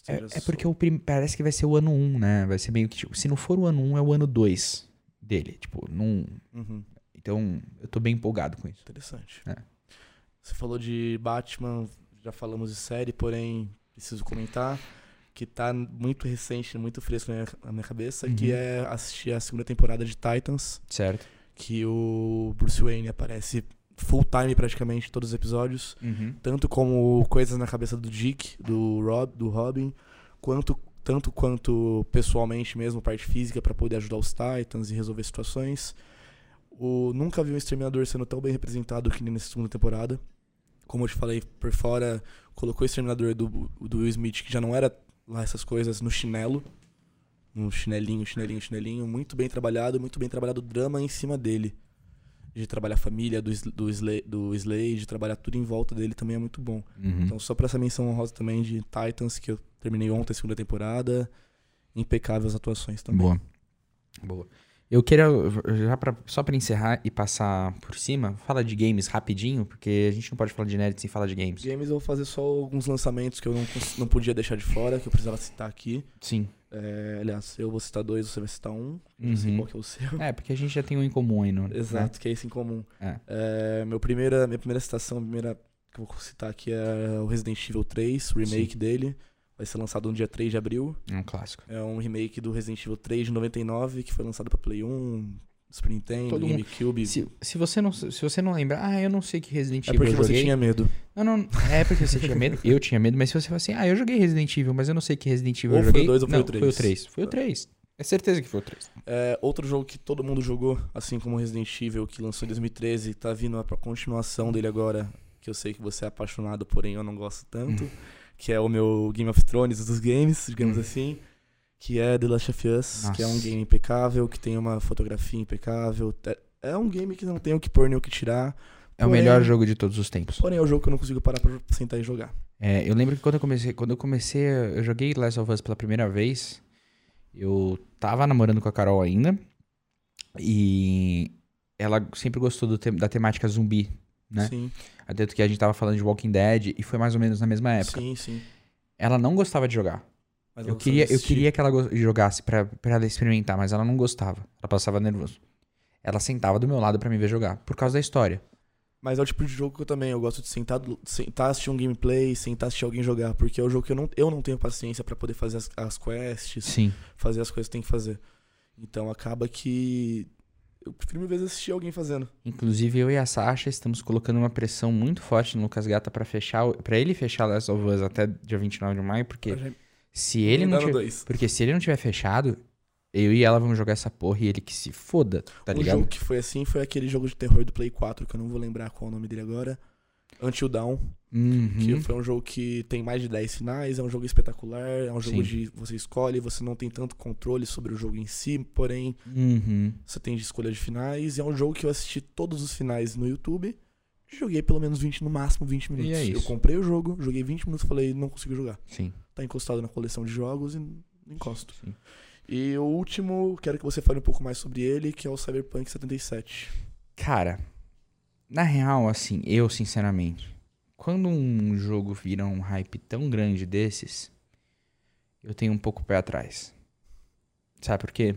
É, é porque o prim- parece que vai ser o ano 1, né? Vai ser meio que, tipo, se não for o ano 1, é o ano 2 dele. Tipo, não. Uhum. Então, eu tô bem empolgado com isso. Interessante. É. Você falou de Batman, já falamos de série, porém preciso comentar que tá muito recente, muito fresco na minha, na minha cabeça, que Uhum. é assistir a segunda temporada de Titans, Certo? que o Bruce Wayne aparece full time praticamente todos os episódios, tanto como coisas na cabeça do Dick, do Rob, do Robin, quanto tanto quanto pessoalmente mesmo, parte física para poder ajudar os Titans e resolver situações. O, nunca vi um Exterminador sendo tão bem representado que nem nessa segunda temporada. Como eu te falei, por fora, colocou o Exterminador do, do Will Smith, que já não era lá essas coisas, no chinelo. No chinelinho, chinelinho, chinelinho. Muito bem trabalhado, muito bem trabalhado o drama em cima dele. De trabalhar a família do, do, Slade, do Slade, de trabalhar tudo em volta dele também é muito bom. Uhum. Então, só pra essa menção honrosa também de Titans, que eu terminei ontem a segunda temporada. Impecáveis atuações também. Boa. Boa. Eu queria, já pra, só pra encerrar e passar por cima, fala de games rapidinho, porque a gente não pode falar de nerd sem falar de games. Games eu vou fazer só alguns lançamentos que eu não, não podia deixar de fora, que eu precisava citar aqui. Sim. É, aliás, eu vou citar dois, você vai citar um. Não sei Uhum. qual que é o seu. É, porque a gente já tem um em comum aí, no, né? Exato, que é esse em comum. É. É, meu primeira, minha primeira citação, a primeira que eu vou citar aqui é o Resident Evil 3, o remake dele. Vai ser lançado no dia 3 de abril. É um clássico. É um remake do Resident Evil 3 de 99, que foi lançado pra Play 1, Super Nintendo, GameCube. Se, se, você não, se você não lembrar, ah, eu não sei que Resident É Evil porque eu você joguei. tinha medo. Não, não, é porque você tinha medo. Eu tinha medo, mas se você falar assim, ah, eu joguei Resident Evil, mas eu não sei que Resident Evil Ou eu foi o joguei. dois ou foi não, o três? Foi o 3. Foi o 3. É certeza que foi o 3. É, outro jogo que todo mundo jogou, assim como Resident Evil, que lançou em 2013, tá vindo a continuação dele agora, que eu sei que você é apaixonado, porém eu não gosto tanto, que é o meu Game of Thrones dos games, digamos Hum. assim, que é The Last of Us, que é um Nossa. game impecável, que tem uma fotografia impecável. É- É um game que não tem o que pôr nem o que tirar, É o melhor jogo de todos os tempos. porém é um jogo que eu não consigo parar pra sentar e jogar. É, eu lembro que quando eu comecei, quando eu comecei, eu joguei Last of Us pela primeira vez. Eu tava namorando com a Carol ainda. E ela sempre gostou do te- da temática zumbi, né? Sim, Até que a gente tava falando de Walking Dead e foi mais ou menos na mesma época. sim, sim. Ela não gostava de jogar. Mas Eu queria, eu queria que ela jogasse pra, pra ela experimentar, mas ela não gostava. Ela passava nervoso. Ela sentava do meu lado pra me ver jogar, por causa da história. Mas é o tipo de jogo que eu também eu gosto de sentar, sentar assistir um gameplay, sentar assistir alguém jogar, porque é o jogo que eu não, eu não tenho paciência pra poder fazer as, as quests, Sim. fazer as coisas que tem que fazer. Então acaba que eu prefiro mil vezes assistir alguém fazendo. Inclusive, eu e a Sasha estamos colocando uma pressão muito forte no Lucas Gata pra fechar, para ele fechar Last of Us até dia 29 de maio, porque já se ele não tiver, dois. porque se ele não tiver fechado, eu e ela vamos jogar essa porra e ele que se foda, tá o ligado? jogo que foi assim foi aquele jogo de terror do Play 4, que eu não vou lembrar qual é o nome dele agora. Until Dawn, que Uhum. foi um jogo que tem mais de 10 finais, é um jogo espetacular, é um jogo Sim. de você escolhe, você não tem tanto controle sobre o jogo em si, porém Uhum. Você tem de escolha de finais. E é um jogo que eu assisti todos os finais no YouTube. Joguei pelo menos 20, no máximo 20 minutos. E é Eu comprei o jogo, joguei 20 minutos e falei, não consigo jogar. Sim. Tá encostado na coleção de jogos e não encosto. Sim. E o último, quero que você fale um pouco mais sobre ele, que é o Cyberpunk 77. Cara, na real, assim, eu sinceramente, quando um jogo vira um hype tão grande desses, eu tenho um pouco o pé atrás. Sabe por quê?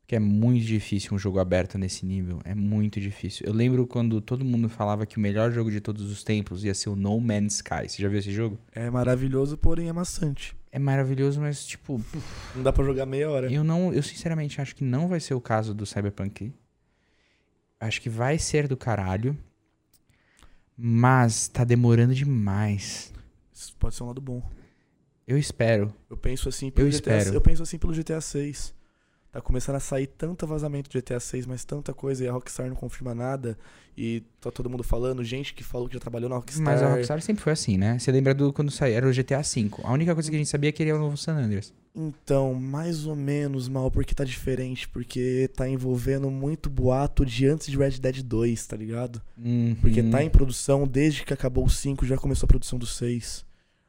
Porque é muito difícil um jogo aberto nesse nível. É muito difícil. Eu lembro quando todo mundo falava que o melhor jogo de todos os tempos ia ser o No Man's Sky. Você já viu esse jogo? É maravilhoso, porém é maçante. É maravilhoso, mas tipo, Não dá pra jogar meia hora. eu não, eu sinceramente acho que não vai ser o caso do Cyberpunk. Acho que vai ser do caralho. Mas tá demorando demais. Isso pode ser um lado bom. Eu espero. Eu penso assim pelo Eu GTA, espero. eu penso assim pelo GTA 6. Tá começando a sair tanto vazamento de GTA 6, mas tanta coisa e a Rockstar não confirma nada. E tá todo mundo falando, gente que falou que já trabalhou na Rockstar. Mas a Rockstar sempre foi assim, né? Você lembra do quando saiu? Era o GTA V. A única coisa que a gente sabia é que ele era o novo San Andreas. Então, mais ou menos mal, porque tá diferente. Porque tá envolvendo muito boato de antes de Red Dead 2, tá ligado? Porque Uhum. tá em produção desde que acabou o 5, já começou a produção do 6.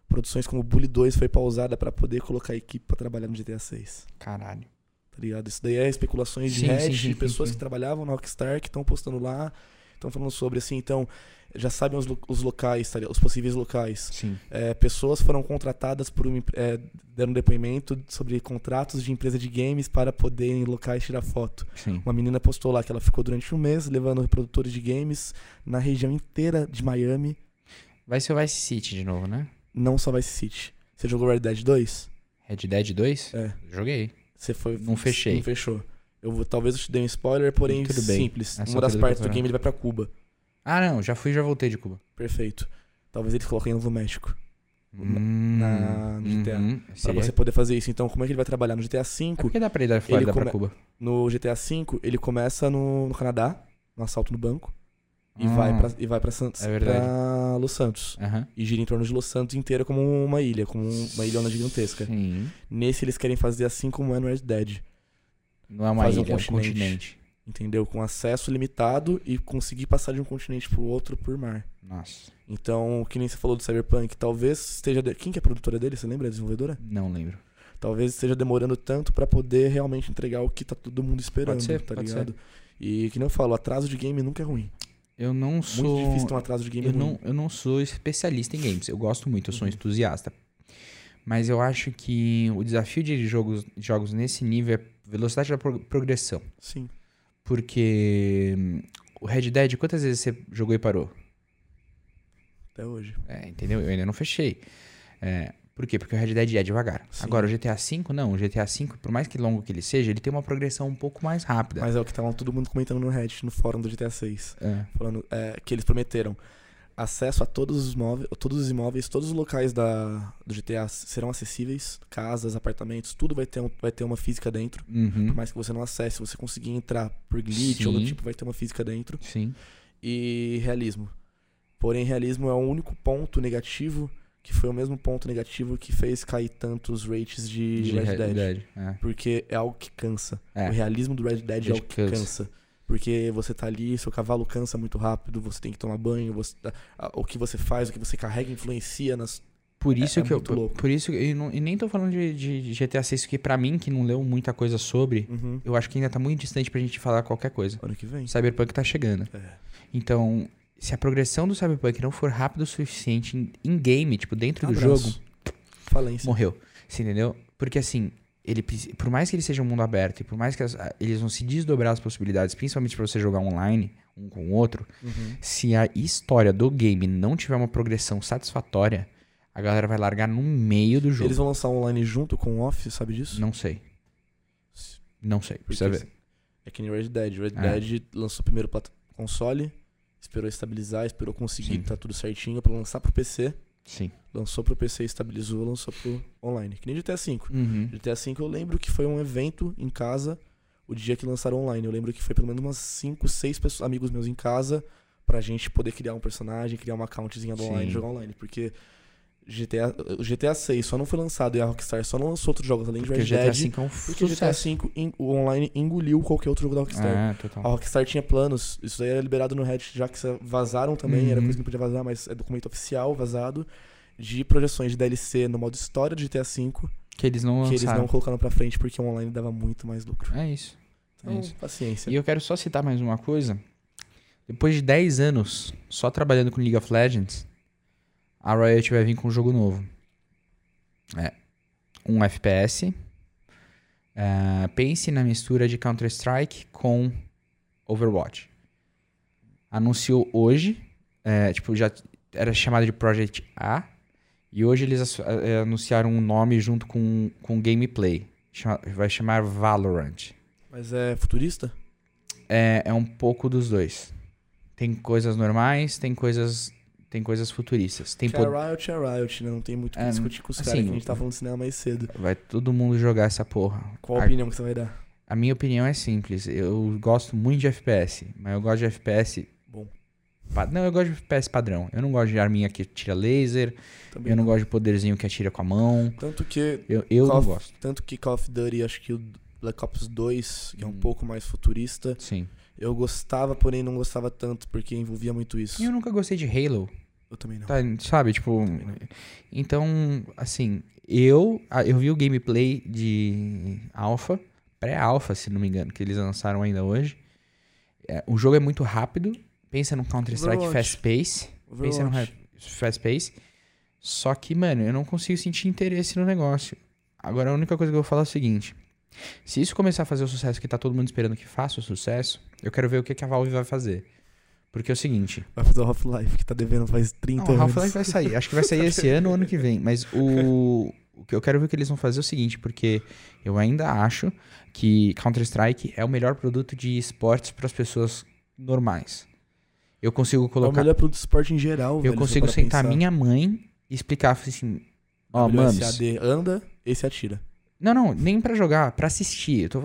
Produções como Bully 2 foi pausada pra poder colocar a equipe pra trabalhar no GTA 6. Caralho. Tá ligado? Isso daí é especulações de Sim, sim, sim, de pessoas que trabalhavam na Rockstar, que estão postando lá, estão falando sobre, assim, então, já sabem os, lo- os locais, tá os possíveis locais. Sim. É, pessoas foram contratadas por uma, empre- é, deram depoimento sobre contratos de empresa de games para poderem em locais tirar foto. Sim. Uma menina postou lá que ela ficou durante um mês levando reprodutores de games na região inteira de Miami, Vai ser o Vice City de novo, né? não só Vice City. Você jogou Red Dead 2? Red Dead 2? É. Joguei. Você foi. Não fechei. Não fechou. Eu vou, talvez eu te dê um spoiler, porém Tudo bem. simples. Essa Uma das partes do game ele vai pra Cuba. Ah, não. Já fui e já voltei de Cuba. Perfeito. Talvez eles coloquem Novo México. Hum, na- no GTA. uhum. Pra você poder fazer isso. Então, como é que ele vai trabalhar? No GTA É V, porque dá pra ir da Flórida come- pra Cuba. no GTA V, ele começa no, no Canadá, no assalto no banco, e Ah, vai pra, e vai pra, Santos, É verdade. pra Los Santos. Aham. E gira em torno de Los Santos inteira como uma ilha, como uma ilhona gigantesca. Sim. Nesse eles querem fazer assim como é no Red Dead. Não é uma um ilha, é um continente. Entendeu? Com acesso limitado e conseguir passar de um continente pro outro por mar. Nossa. Então, que nem você falou do Cyberpunk, talvez esteja. de- Quem que é a produtora dele? Você lembra? A desenvolvedora? Não lembro. Talvez esteja demorando tanto pra poder realmente entregar o que tá todo mundo esperando, ser, tá pode ligado? E que nem eu falo, atraso de game nunca é ruim. Eu não sou. Muito difícil ter um atraso de game eu, ruim. não, eu não sou especialista em games. Eu gosto muito, eu sou um Uhum. entusiasta. Mas eu acho que o desafio de jogos, jogos nesse nível é velocidade da pro- progressão. Sim. Porque hum, o Red Dead, quantas vezes você jogou e parou? Até hoje. É, entendeu? Eu ainda não fechei. É, por quê? Porque o Red Dead é devagar. Sim. Agora, o GTA V, não. O GTA V, por mais que longo que ele seja, ele tem uma progressão um pouco mais rápida. Mas é o que tava todo mundo comentando no Reddit, no fórum do GTA 6. É. Falando é, que eles prometeram acesso a todos os móveis, todos os imóveis, todos os locais da, do GTA serão acessíveis, casas, apartamentos, tudo vai ter, um- vai ter uma física dentro. Uhum. Por mais que você não acesse, se você conseguir entrar por glitch ou do Sim. tipo, vai ter uma física dentro. Sim. E realismo. Porém, realismo é o único ponto negativo que foi o mesmo ponto negativo que fez cair tantos rates de, De Red Dead. Dead. É. Porque é algo que cansa. É. O realismo do Red Dead é Red algo que cansa. cansa. Porque você tá ali, seu cavalo cansa muito rápido, você tem que tomar banho, você, a- o que você faz, o que você carrega influencia nas. Por isso É- é que eu. louco. Por isso, eu não- e nem tô falando de, de GTA 6, que pra mim, que não leu muita coisa sobre, Uhum. eu acho que ainda tá muito distante pra gente falar qualquer coisa. Ano que vem. Cyberpunk tá chegando. É. Então, se a progressão do Cyberpunk não for rápida o suficiente em, game, tipo, dentro do Abraço. jogo, Falência. morreu. Você entendeu? Porque assim, ele, por mais que ele seja um mundo aberto e por mais que as- eles vão se desdobrar as possibilidades, principalmente pra você jogar online, um com o outro, Uhum. se a história do game não tiver uma progressão satisfatória, a galera vai largar no meio do jogo. Eles vão lançar online junto com o off, sabe disso? Não sei. Não sei. Porque Precisa ver. É que nem Red Dead. Red É. Dead lançou primeiro para console, esperou estabilizar, esperou conseguir Sim. tá tudo certinho pra lançar pro PC. Sim. Lançou pro PC, estabilizou, lançou pro online. Que nem GTA V. Uhum. GTA V eu lembro que foi um evento em casa o dia que lançaram online. Eu lembro que foi pelo menos umas 5, 6 pessoas, amigos meus em casa pra gente poder criar um personagem, criar uma accountzinha do online e Sim. jogar online. Porque GTA, o GTA 6 só não foi lançado e a Rockstar só não lançou outros jogos além de Porque Red GTA Dead. V é um Porque o GTA. V, en- o online engoliu qualquer outro jogo da Rockstar. Total. A Rockstar tinha planos, isso daí era liberado no Reddit, já que vazaram também, era Uhum. coisa que não podia vazar, mas é documento oficial vazado, de projeções de DLC no modo história de GTA V, Que eles não que eles lançaram. não colocaram pra frente porque o online dava muito mais lucro. É isso. É Então, isso. paciência. E eu quero só citar mais uma coisa. Depois de 10 anos só trabalhando com League of Legends, a Riot vai vir com um jogo novo. É. Um FPS. É, pense na mistura de Counter-Strike com Overwatch. Anunciou hoje. é, tipo, já era chamado de Project A. E hoje eles é, anunciaram um nome junto com, com gameplay. Chama- vai chamar Valorant. Mas é futurista? É, é um pouco dos dois. Tem coisas normais, tem coisas tem coisas futuristas. Tem Que a pod- Riot é Riot, né? Não tem muito o que É, discutir com os assim, caras, que a gente tava falando de cinema mais cedo. Vai todo mundo jogar essa porra. Qual a opinião que você vai dar? A minha opinião é simples. Eu gosto muito de FPS, mas eu gosto de FPS. Bom. Não, eu gosto de FPS padrão. Eu não gosto de arminha que tira laser. Também Eu não gosto de poderzinho que atira com a mão. Tanto que, Eu, eu Call não gosto. tanto que Call of Duty, acho que o Black Ops 2, que é um Hum. pouco mais futurista, Sim. Eu gostava, porém não gostava tanto, porque envolvia muito isso. E eu nunca gostei de Halo. Eu também não. Tá, sabe, tipo. Então, assim, eu, eu vi o gameplay de Alpha, pré-Alpha, se não me engano, que eles lançaram ainda hoje. É, o jogo é muito rápido. Pensa no Counter-Strike. Fast Pace. Pensa ra- Fast Pace. Só que, mano, eu não consigo sentir interesse no negócio. Agora, a única coisa que eu vou falar é o seguinte. Se isso começar a fazer o sucesso que tá todo mundo esperando que faça o sucesso, eu quero ver o que, que a Valve vai fazer. Porque é o seguinte, Vai fazer o Half-Life, que tá devendo faz 30 não, o anos. Half-Life vai sair. Acho que vai sair esse ano ou ano que vem. Mas o, o que eu quero ver o que eles vão fazer é o seguinte, porque eu ainda acho que Counter-Strike é o melhor produto de esportes para as pessoas normais. Eu consigo É o colocar. melhor produto de esporte em geral, eu velho, consigo sentar pensar. minha mãe e explicar assim. Ó, manos. WSAD anda, esse atira. Não, não, nem pra jogar, pra assistir. Tô-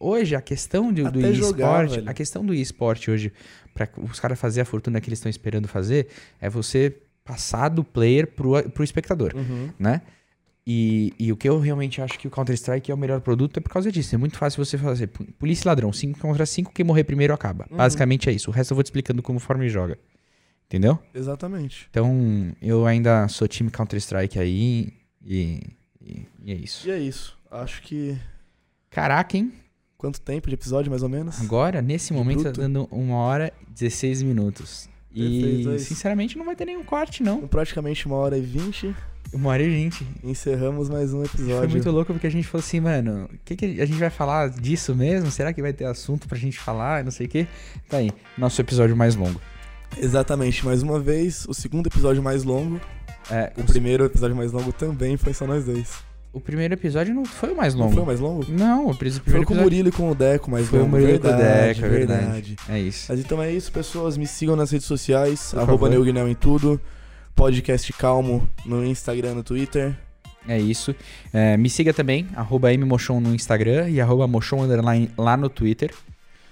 hoje a questão do, do esporte, a questão do esporte hoje, pra os caras fazer a fortuna que eles estão esperando fazer, é você passar do player pro, pro espectador, né? E, e o que eu realmente acho que o Counter-Strike é o melhor produto é por causa disso. É muito fácil você fazer polícia e ladrão, 5 contra 5, quem morrer primeiro acaba. Uhum. Basicamente é isso. O resto eu vou te explicando conforme joga. Entendeu? Exatamente. Então, eu ainda sou time Counter-Strike aí e, e- e é isso. E é isso. Acho que. Caraca, hein? Quanto tempo de episódio, mais ou menos? Agora, nesse momento, tá bruto. dando uma hora e 16 minutos. Perfeito, é E, isso. sinceramente, não vai ter nenhum corte, não. Com praticamente uma hora e vinte, Uma hora e vinte. encerramos mais um Foi episódio. muito louco porque a gente falou assim, mano, que que a gente vai falar disso mesmo? Será que vai ter assunto pra gente falar? Não sei o quê. Tá aí, nosso episódio mais longo. Exatamente, mais uma vez, o segundo episódio mais longo. É, O primeiro episódio mais longo também foi só nós dois. o primeiro episódio não foi o mais Não longo. foi o mais longo? Não, o pri- Foi primeiro com o Murilo e com o Deco, mais foi o longo. Murilo com o verdade, Deco, é verdade. É isso. Mas então é isso, pessoas. Me sigam nas redes sociais, Por arroba. Neuguinel em tudo. Podcast Calmo no Instagram, no Twitter. É isso. É, me siga também, arroba mmochon no Instagram e arroba mochon underline lá no Twitter.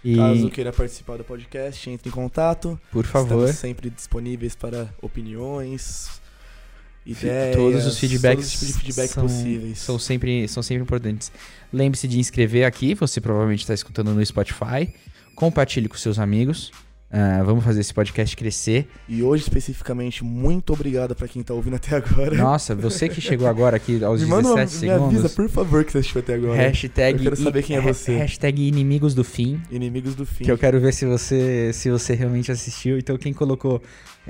E, Caso queira participar do podcast, entre em contato. por favor, Estamos sempre disponíveis para opiniões, ideias, todos os feedbacks todos os feedback são, possíveis. são sempre são sempre importantes. Lembre-se de inscrever aqui, você provavelmente está escutando no Spotify. Compartilhe com seus amigos. Ah, vamos fazer esse podcast crescer. E hoje, especificamente, muito obrigado para quem tá ouvindo até agora. Nossa, você que chegou agora aqui aos me manda uma, 17 me avisa, segundos. por favor, que você assistiu até agora. Hashtag, Eu quero saber quem é você. Hashtag inimigos do fim. Inimigos do fim. Que eu quero ver se você, se você realmente assistiu. Então, quem colocou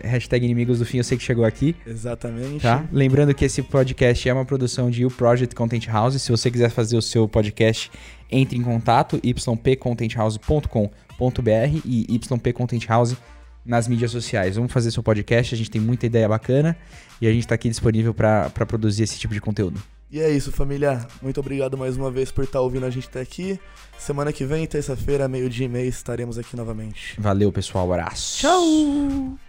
hashtag inimigos do fim, eu sei que chegou aqui. Exatamente. Tá? Lembrando que esse podcast é uma produção de U Project Content House. Se você quiser fazer o seu podcast, entre em contato ypcontenthouse.com.br e ypcontenthouse nas mídias sociais. Vamos fazer seu podcast, a gente tem muita ideia bacana e a gente tá aqui disponível para produzir esse tipo de conteúdo. E é isso, família. Muito obrigado mais uma vez por estar ouvindo a gente até aqui. Semana que vem, terça-feira, meio-dia e meia, estaremos aqui novamente. Valeu, pessoal. Abraço. Tchau!